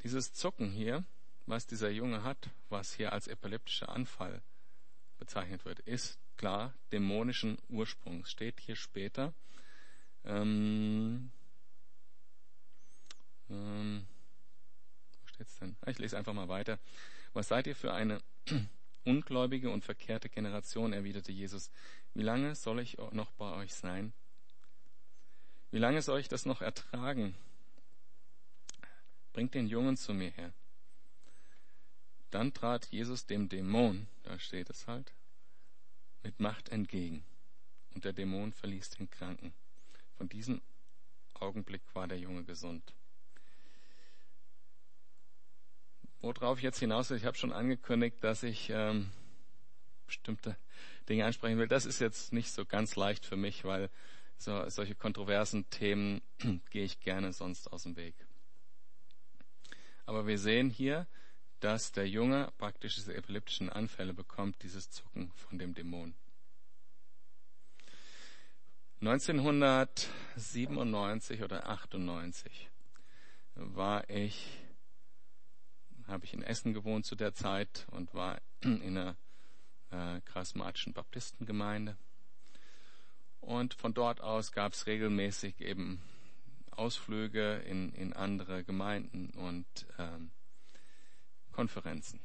Dieses Zucken hier, was dieser Junge hat, was hier als epileptischer Anfall bezeichnet wird, ist klar dämonischen Ursprungs. Steht hier später. Ähm, ähm, wo steht's denn? Ah, ich lese einfach mal weiter. Was seid ihr für eine ungläubige und verkehrte Generation, erwiderte Jesus. Wie lange soll ich noch bei euch sein? Wie lange soll ich das noch ertragen? Bringt den Jungen zu mir her. Dann trat Jesus dem Dämon, da steht es halt, mit Macht entgegen. Und der Dämon verließ den Kranken. Von diesem Augenblick war der Junge gesund. Worauf ich jetzt hinaus will, ich habe schon angekündigt, dass ich ähm, bestimmte Dinge ansprechen will. Das ist jetzt nicht so ganz leicht für mich, weil so, solche kontroversen Themen gehe ich gerne sonst aus dem Weg. Aber wir sehen hier, dass der Junge praktisch diese epileptischen Anfälle bekommt, dieses Zucken von dem Dämon. 1997 oder 98 war ich, habe ich in Essen gewohnt zu der Zeit und war in einer äh, charismatischen Baptistengemeinde. Und von dort aus gab es regelmäßig eben Ausflüge in, in andere Gemeinden und ähm, Konferenzen.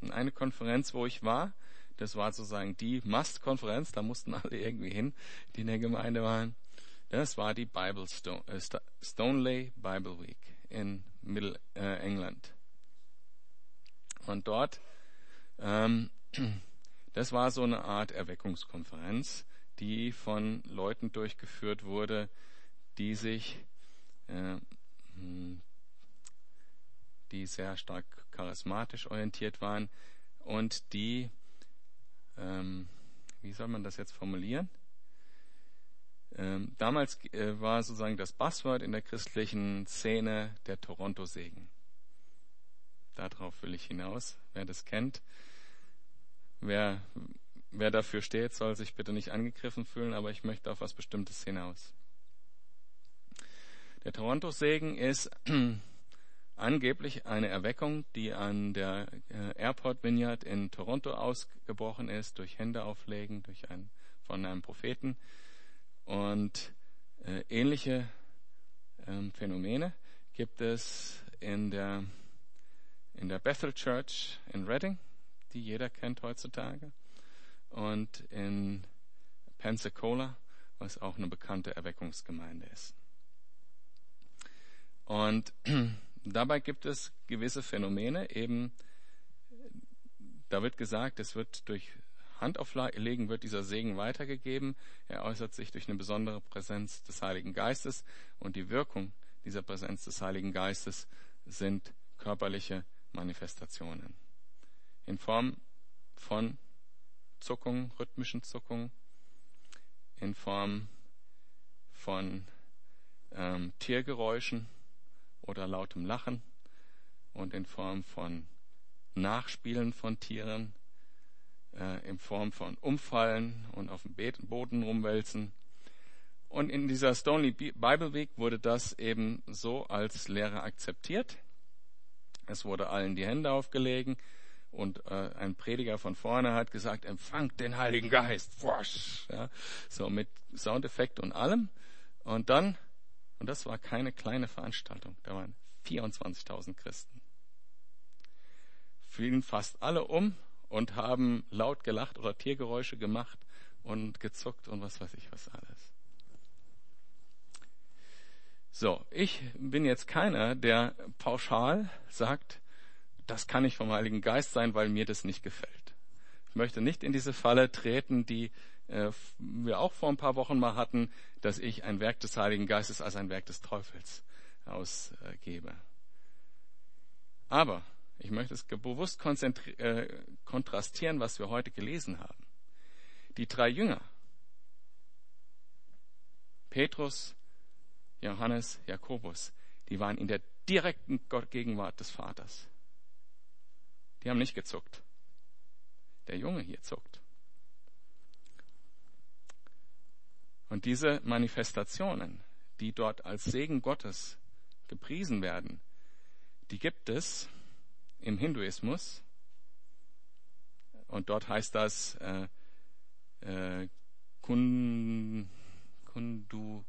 Und eine Konferenz, wo ich war, das war sozusagen die Must-Konferenz, da mussten alle irgendwie hin, die in der Gemeinde waren. Das war die Bible Stone, äh, Stoneley Bible Week in Mittel äh. Und dort, ähm, das war so eine Art Erweckungskonferenz, die von Leuten durchgeführt wurde, die sich, äh, hm, die sehr stark charismatisch orientiert waren und die, ähm, wie soll man das jetzt formulieren? Ähm, damals äh, war sozusagen das Passwort in der christlichen Szene der Toronto-Segen. Darauf will ich hinaus, wer das kennt. Wer, wer dafür steht, soll sich bitte nicht angegriffen fühlen, aber ich möchte auf was Bestimmtes hinaus. Der Toronto-Segen ist angeblich eine Erweckung, die an der äh, Airport Vineyard in Toronto ausgebrochen ist, durch Hände auflegen, durch ein, von einem Propheten. Und äh, ähnliche äh, Phänomene gibt es in der, in der Bethel Church in Reading, die jeder kennt heutzutage, und in Pensacola, was auch eine bekannte Erweckungsgemeinde ist. Und dabei gibt es gewisse Phänomene, eben, da wird gesagt, es wird durch Handauflegen wird dieser Segen weitergegeben. Er äußert sich durch eine besondere Präsenz des Heiligen Geistes. Und die Wirkung dieser Präsenz des Heiligen Geistes sind körperliche Manifestationen. In Form von Zuckungen, rhythmischen Zuckungen, in Form von ähm, Tiergeräuschen oder lautem Lachen und in Form von Nachspielen von Tieren, äh, in Form von Umfallen und auf dem Boden rumwälzen. Und in dieser Stoney Bible Week wurde das eben so als Lehre akzeptiert. Es wurde allen die Hände aufgelegen und äh, ein Prediger von vorne hat gesagt, empfangt den Heiligen Geist. Wosch, ja, so mit Soundeffekt und allem. Und dann, und das war keine kleine Veranstaltung, da waren 24.000 Christen. Fielen fast alle um und haben laut gelacht oder Tiergeräusche gemacht und gezuckt und was weiß ich was alles. So, ich bin jetzt keiner, der pauschal sagt, das kann nicht vom Heiligen Geist sein, weil mir das nicht gefällt. Ich möchte nicht in diese Falle treten, die wir auch vor ein paar Wochen mal hatten, dass ich ein Werk des Heiligen Geistes als ein Werk des Teufels ausgebe. Aber ich möchte es bewusst äh, kontrastieren, was wir heute gelesen haben. Die drei Jünger, Petrus, Johannes, Jakobus, die waren in der direkten Gegenwart des Vaters. Die haben nicht gezuckt. Der Junge hier zuckt. Und diese Manifestationen, die dort als Segen Gottes gepriesen werden, die gibt es im Hinduismus. Und dort heißt das äh, äh, Kundu,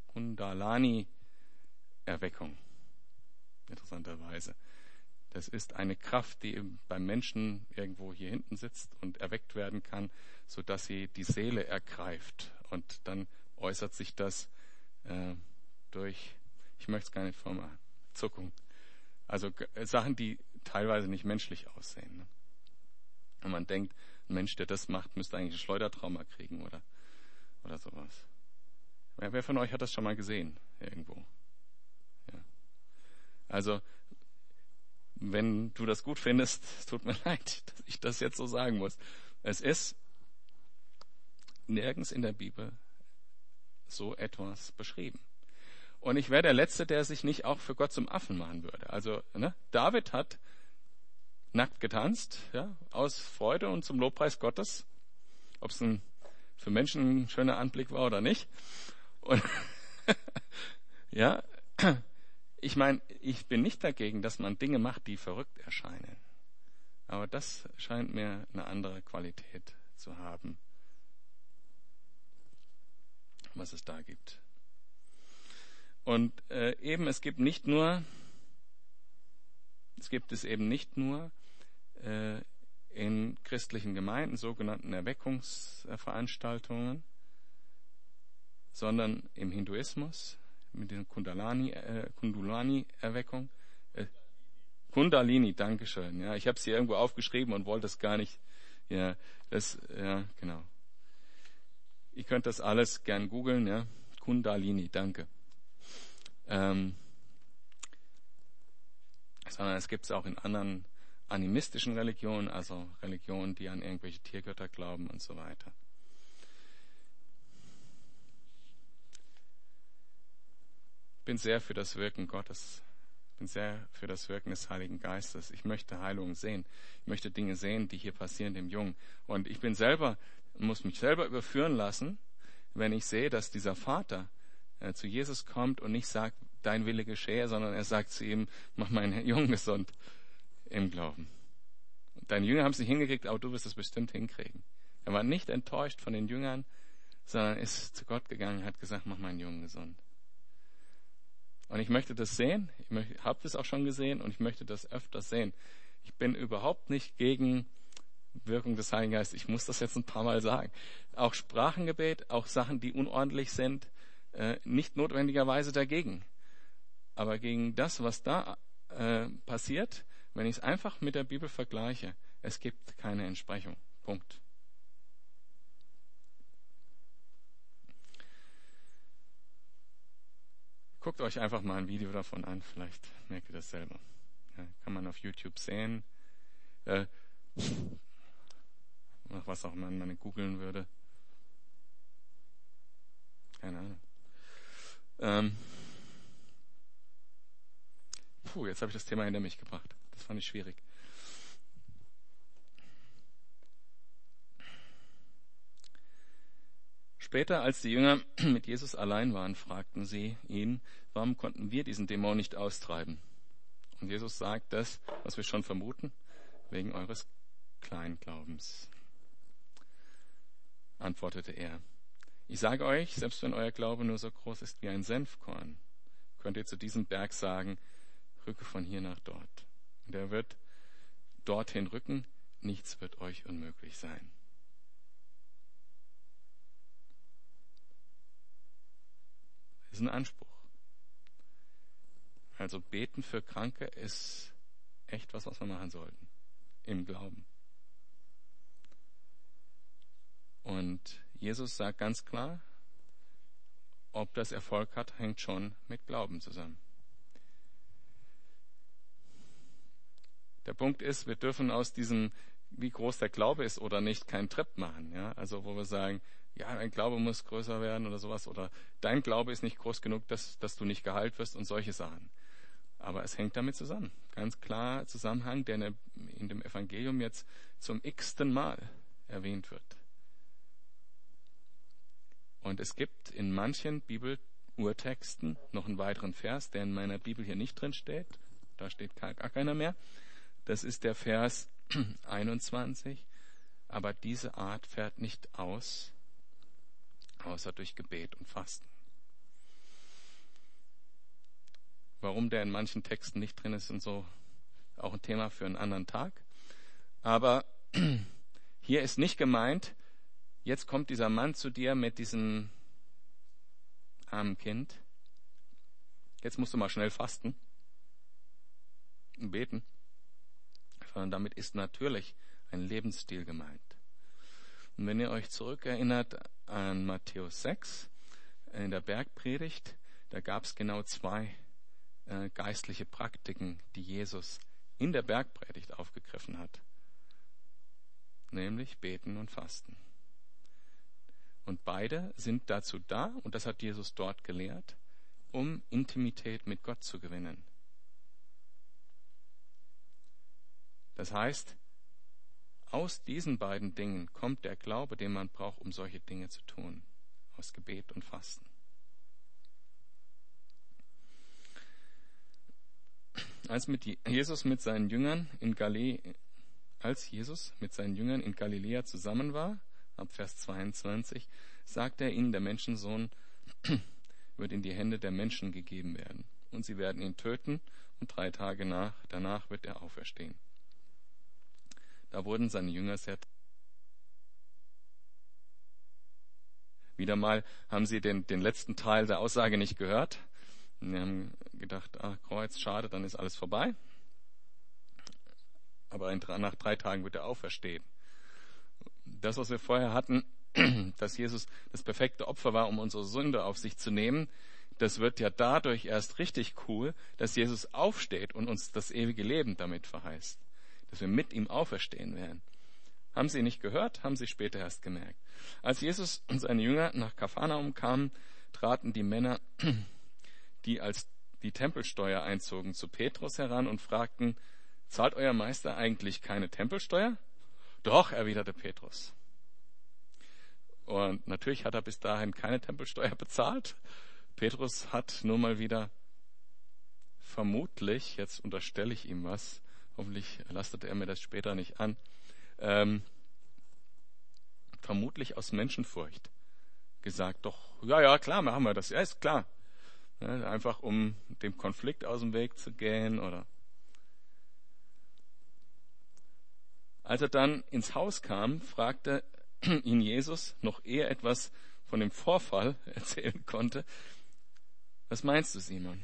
Kundalani-Erweckung. Interessanterweise. Das ist eine Kraft, die beim Menschen irgendwo hier hinten sitzt und erweckt werden kann, so dass sie die Seele ergreift. Und dann äußert sich das äh, durch, ich möchte es gar nicht vormachen, Zuckung. Also Sachen, die teilweise nicht menschlich aussehen. Ne? Und man denkt, ein Mensch, der das macht, müsste eigentlich ein Schleudertrauma kriegen oder, oder sowas. Wer, wer von euch hat das schon mal gesehen irgendwo? Ja. Also, wenn du das gut findest, es tut mir leid, dass ich das jetzt so sagen muss. Es ist nirgends in der Bibel so etwas beschrieben. Und ich wäre der Letzte, der sich nicht auch für Gott zum Affen machen würde. Also ne, David hat nackt getanzt, ja, aus Freude und zum Lobpreis Gottes, ob es für Menschen ein schöner Anblick war oder nicht. Und ja, ich meine, ich bin nicht dagegen, dass man Dinge macht, die verrückt erscheinen. Aber das scheint mir eine andere Qualität zu haben, was es da gibt. Und äh, eben, es gibt nicht nur, es gibt es eben nicht nur äh, in christlichen Gemeinden, sogenannten Erweckungsveranstaltungen, sondern im Hinduismus mit der Kundalani, äh, Kundalani-Erweckung. Äh, Kundalini, Dankeschön. Ja, ich habe es hier irgendwo aufgeschrieben und wollte es gar nicht. Ja, das, ja, genau. Ihr könnt das alles gern googeln. Ja, Kundalini, danke. ähm, sondern es gibt es auch in anderen animistischen Religionen, also Religionen, die an irgendwelche Tiergötter glauben und so weiter. Ich bin sehr für das Wirken Gottes. Ich bin sehr für das Wirken des Heiligen Geistes. Ich möchte Heilungen sehen. Ich möchte Dinge sehen, die hier passieren dem Jungen. Und ich bin selber, muss mich selber überführen lassen, wenn ich sehe, dass dieser Vater äh, zu Jesus kommt und nicht sagt, dein Wille geschehe, sondern er sagt zu ihm, mach meinen Jungen gesund im Glauben. Deine Jünger haben es nicht hingekriegt, aber du wirst es bestimmt hinkriegen. Er war nicht enttäuscht von den Jüngern, sondern ist zu Gott gegangen und hat gesagt, mach meinen Jungen gesund. Und ich möchte das sehen, ich habe das auch schon gesehen und ich möchte das öfter sehen. Ich bin überhaupt nicht gegen Wirkung des Heiligen Geistes. Ich muss das jetzt ein paar Mal sagen. Auch Sprachengebet, auch Sachen, die unordentlich sind, äh, nicht notwendigerweise dagegen. Aber gegen das, was da äh, passiert, wenn ich es einfach mit der Bibel vergleiche, es gibt keine Entsprechung. Punkt. Guckt euch einfach mal ein Video davon an, vielleicht merkt ihr das selber. Ja, kann man auf YouTube sehen. Äh, nach was auch immer man googeln würde. Keine Ahnung. Ähm, puh, jetzt habe ich das Thema hinter mich gebracht. Das fand ich schwierig. Später, als die Jünger mit Jesus allein waren, fragten sie ihn, warum konnten wir diesen Dämon nicht austreiben? Und Jesus sagt das, was wir schon vermuten, wegen eures Kleinglaubens. Antwortete er, ich sage euch, selbst wenn euer Glaube nur so groß ist wie ein Senfkorn, könnt ihr zu diesem Berg sagen, rücke von hier nach dort. Und er wird dorthin rücken, nichts wird euch unmöglich sein. Das ist ein Anspruch. Also beten für Kranke ist echt was, was wir machen sollten. Im Glauben. Und Jesus sagt ganz klar, ob das Erfolg hat, hängt schon mit Glauben zusammen. Der Punkt ist, wir dürfen aus diesem, wie groß der Glaube ist oder nicht, keinen Trip machen. Ja? Also wo wir sagen, ja, dein Glaube muss größer werden oder sowas. Oder dein Glaube ist nicht groß genug, dass, dass du nicht geheilt wirst und solche Sachen. Aber es hängt damit zusammen. Ganz klar Zusammenhang, der in dem Evangelium jetzt zum x-ten Mal erwähnt wird. Und es gibt in manchen Bibelurtexten noch einen weiteren Vers, der in meiner Bibel hier nicht drin steht. Da steht gar keiner mehr. Das ist der Vers 21. Aber diese Art fährt nicht aus, außer durch Gebet und Fasten. Warum der in manchen Texten nicht drin ist und so auch ein Thema für einen anderen Tag. Aber hier ist nicht gemeint, jetzt kommt dieser Mann zu dir mit diesem armen Kind. Jetzt musst du mal schnell fasten und beten sondern damit ist natürlich ein Lebensstil gemeint. Und wenn ihr euch zurückerinnert an Matthäus 6, in der Bergpredigt, da gab es genau zwei äh, geistliche Praktiken, die Jesus in der Bergpredigt aufgegriffen hat. Nämlich beten und fasten. Und beide sind dazu da, und das hat Jesus dort gelehrt, um Intimität mit Gott zu gewinnen. Das heißt, aus diesen beiden Dingen kommt der Glaube, den man braucht, um solche Dinge zu tun. Aus Gebet und Fasten. Als mit Jesus mit seinen Jüngern in Jesus mit seinen Jüngern in Galiläa zusammen war, ab Vers 22, sagte er ihnen, der Menschensohn wird in die Hände der Menschen gegeben werden. Und sie werden ihn töten und drei Tage nach, danach wird er auferstehen. Da wurden seine Jünger sehr. Wieder mal haben sie den, den letzten Teil der Aussage nicht gehört. Sie haben gedacht, ah, Kreuz, schade, dann ist alles vorbei. Aber nach drei Tagen wird er auferstehen. Das, was wir vorher hatten, dass Jesus das perfekte Opfer war, um unsere Sünde auf sich zu nehmen, das wird ja dadurch erst richtig cool, dass Jesus aufsteht und uns das ewige Leben damit verheißt. Dass wir mit ihm auferstehen werden. Haben sie nicht gehört, haben sie später erst gemerkt. Als Jesus und seine Jünger nach Kapharnaum kamen, traten die Männer, die als die Tempelsteuer einzogen, zu Petrus heran und fragten, zahlt euer Meister eigentlich keine Tempelsteuer? Doch, erwiderte Petrus. Und natürlich hat er bis dahin keine Tempelsteuer bezahlt. Petrus hat nur mal wieder vermutlich, jetzt unterstelle ich ihm was, hoffentlich lastet er mir das später nicht an, ähm, vermutlich aus Menschenfurcht gesagt, doch, ja, ja, klar, machen wir das, ja, ist klar. Ja, einfach um dem Konflikt aus dem Weg zu gehen oder. Als er dann ins Haus kam, fragte ihn Jesus, noch ehe etwas von dem Vorfall erzählen konnte, was meinst du, Simon?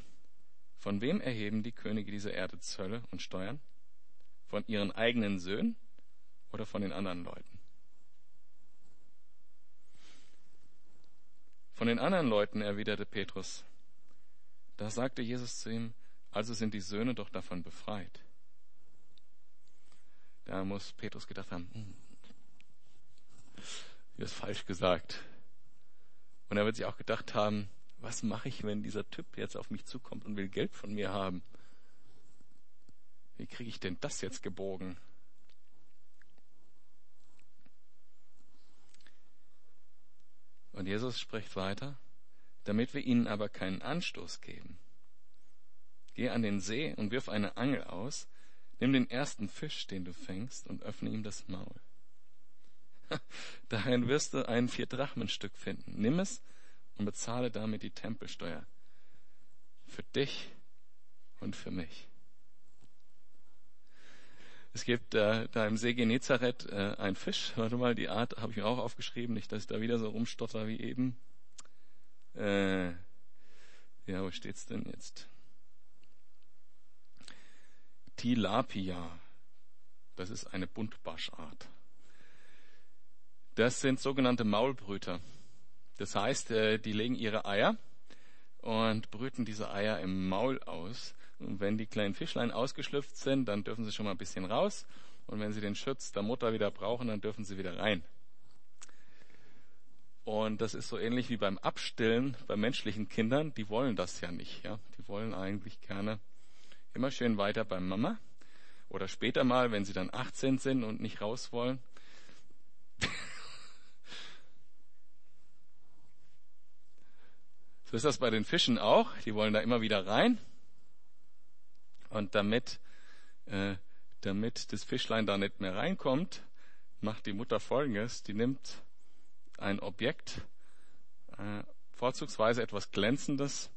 Von wem erheben die Könige dieser Erde Zölle und Steuern? Von ihren eigenen Söhnen oder von den anderen Leuten? Von den anderen Leuten, erwiderte Petrus. Da sagte Jesus zu ihm, also sind die Söhne doch davon befreit. Da muss Petrus gedacht haben, hm, ist falsch gesagt. Und er wird sich auch gedacht haben, was mache ich, wenn dieser Typ jetzt auf mich zukommt und will Geld von mir haben? Wie kriege ich denn das jetzt gebogen? Und Jesus spricht weiter, damit wir ihnen aber keinen Anstoß geben. Geh an den See und wirf eine Angel aus, nimm den ersten Fisch, den du fängst, und öffne ihm das Maul. Darin wirst du ein Vierdrachmenstück finden. Nimm es und bezahle damit die Tempelsteuer. Für dich und für mich. Es gibt äh, da im See Genezareth äh, einen Fisch. Warte mal, die Art habe ich mir auch aufgeschrieben, nicht, dass ich da wieder so rumstotter wie eben. Äh, ja, wo steht's denn jetzt? Tilapia. Das ist eine Buntbarschart. Das sind sogenannte Maulbrüter. Das heißt, äh, die legen ihre Eier und brüten diese Eier im Maul aus. Und wenn die kleinen Fischlein ausgeschlüpft sind, dann dürfen sie schon mal ein bisschen raus. Und wenn sie den Schutz der Mutter wieder brauchen, dann dürfen sie wieder rein. Und das ist so ähnlich wie beim Abstillen bei menschlichen Kindern. Die wollen das ja nicht. Ja? Die wollen eigentlich gerne immer schön weiter beim Mama. Oder später mal, wenn sie dann 18 sind und nicht raus wollen. So ist das bei den Fischen auch. Die wollen da immer wieder rein. Und damit, äh, damit das Fischlein da nicht mehr reinkommt, macht die Mutter Folgendes. Die nimmt ein Objekt, äh, vorzugsweise etwas Glänzendes,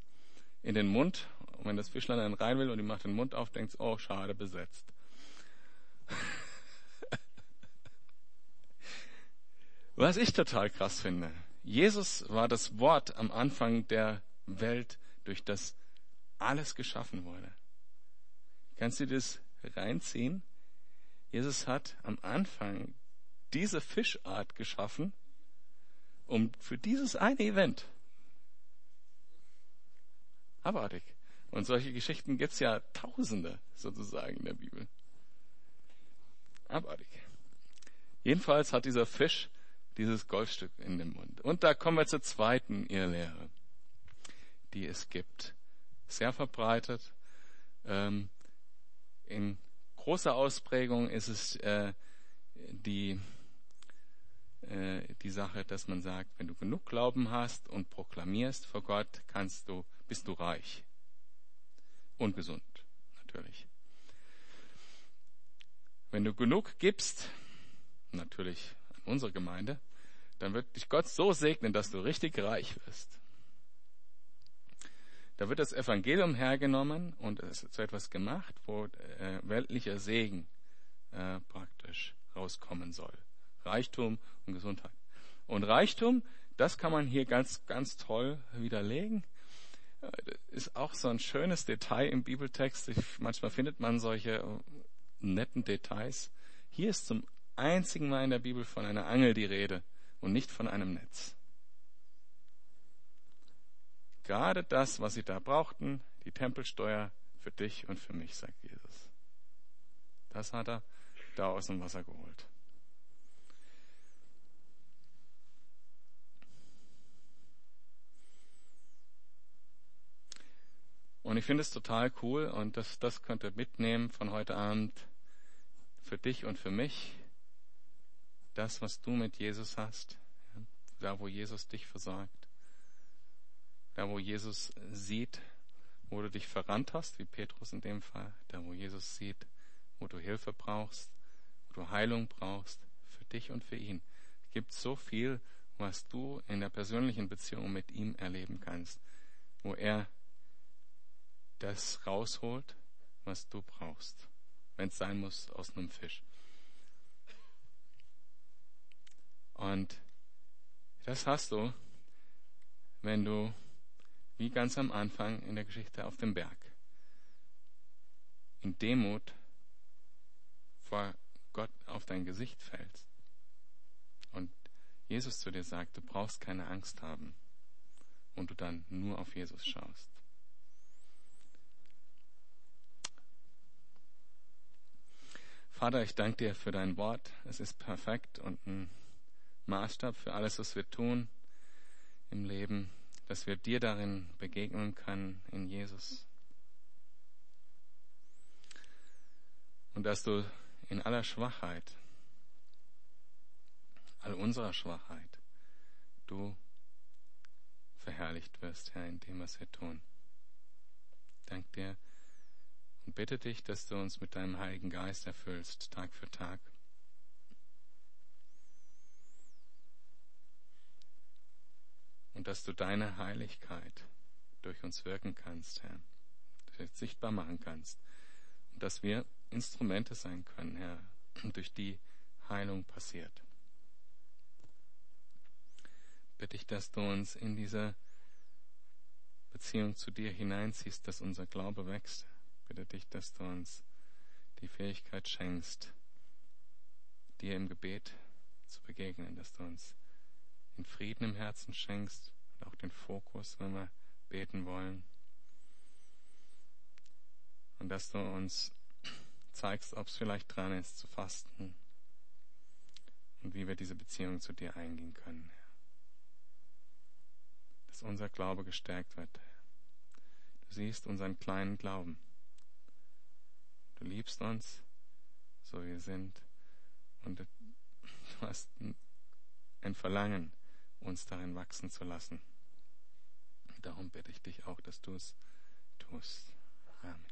in den Mund. Und wenn das Fischlein dann rein will und die macht den Mund auf, denkt oh, schade, besetzt. Was ich total krass finde, Jesus war das Wort am Anfang der Welt, durch das alles geschaffen wurde. Kannst du das reinziehen? Jesus hat am Anfang diese Fischart geschaffen, um für dieses eine Event. Abartig. Und solche Geschichten gibt's ja Tausende sozusagen in der Bibel. Abartig. Jedenfalls hat dieser Fisch dieses Goldstück in dem Mund. Und da kommen wir zur zweiten Irrlehre, die es gibt. Sehr verbreitet. Ähm, in großer Ausprägung ist es äh, die, äh, die Sache, dass man sagt, wenn du genug Glauben hast und proklamierst vor Gott, kannst du, bist du reich. Und gesund, natürlich. Wenn du genug gibst, natürlich unsere Gemeinde, dann wird dich Gott so segnen, dass du richtig reich wirst. Da wird das Evangelium hergenommen und es zu etwas gemacht, wo äh, weltlicher Segen äh, praktisch rauskommen soll. Reichtum und Gesundheit. Und Reichtum, das kann man hier ganz, ganz toll widerlegen. Ist auch so ein schönes Detail im Bibeltext. Ich, manchmal findet man solche äh, netten Details. Hier ist zum einzigen Mal in der Bibel von einer Angel die Rede und nicht von einem Netz. gerade das, was sie da brauchten, die Tempelsteuer für dich und für mich, sagt Jesus. Das hat er da aus dem Wasser geholt. Und ich finde es total cool und das, das könnt ihr mitnehmen von heute Abend für dich und für mich. Das, was du mit Jesus hast, da wo Jesus dich versorgt, da wo Jesus sieht, wo du dich verrannt hast, wie Petrus in dem Fall, da wo Jesus sieht, wo du Hilfe brauchst, wo du Heilung brauchst, für dich und für ihn. Gibt so viel, was du in der persönlichen Beziehung mit ihm erleben kannst, wo er das rausholt, was du brauchst, wenn es sein muss, aus einem Fisch. Und das hast du, wenn du, wie ganz am Anfang in der Geschichte auf dem Berg, in Demut vor Gott auf dein Gesicht fällst und Jesus zu dir sagt, du brauchst keine Angst haben und du dann nur auf Jesus schaust. Vater, ich danke dir für dein Wort. Es ist perfekt und ein Maßstab für alles, was wir tun im Leben, dass wir dir darin begegnen können in Jesus. Und dass du in aller Schwachheit, all unserer Schwachheit, du verherrlicht wirst, Herr, in dem, was wir tun. Dank dir und bitte dich, dass du uns mit deinem Heiligen Geist erfüllst, Tag für Tag. Und dass du deine Heiligkeit durch uns wirken kannst, Herr, sichtbar machen kannst. Und dass wir Instrumente sein können, Herr, durch die Heilung passiert. Bitte ich, dass du uns in diese Beziehung zu dir hineinziehst, dass unser Glaube wächst bitte dich, dass du uns die Fähigkeit schenkst, dir im Gebet zu begegnen, dass du uns den Frieden im Herzen schenkst und auch den Fokus, wenn wir beten wollen. Und dass du uns zeigst, ob es vielleicht dran ist, zu fasten und wie wir diese Beziehung zu dir eingehen können. Dass unser Glaube gestärkt wird. Du siehst unseren kleinen Glauben. Du liebst uns, so wie wir sind. Und du hast ein Verlangen, uns darin wachsen zu lassen. Darum bitte ich dich auch, dass du es tust. Amen.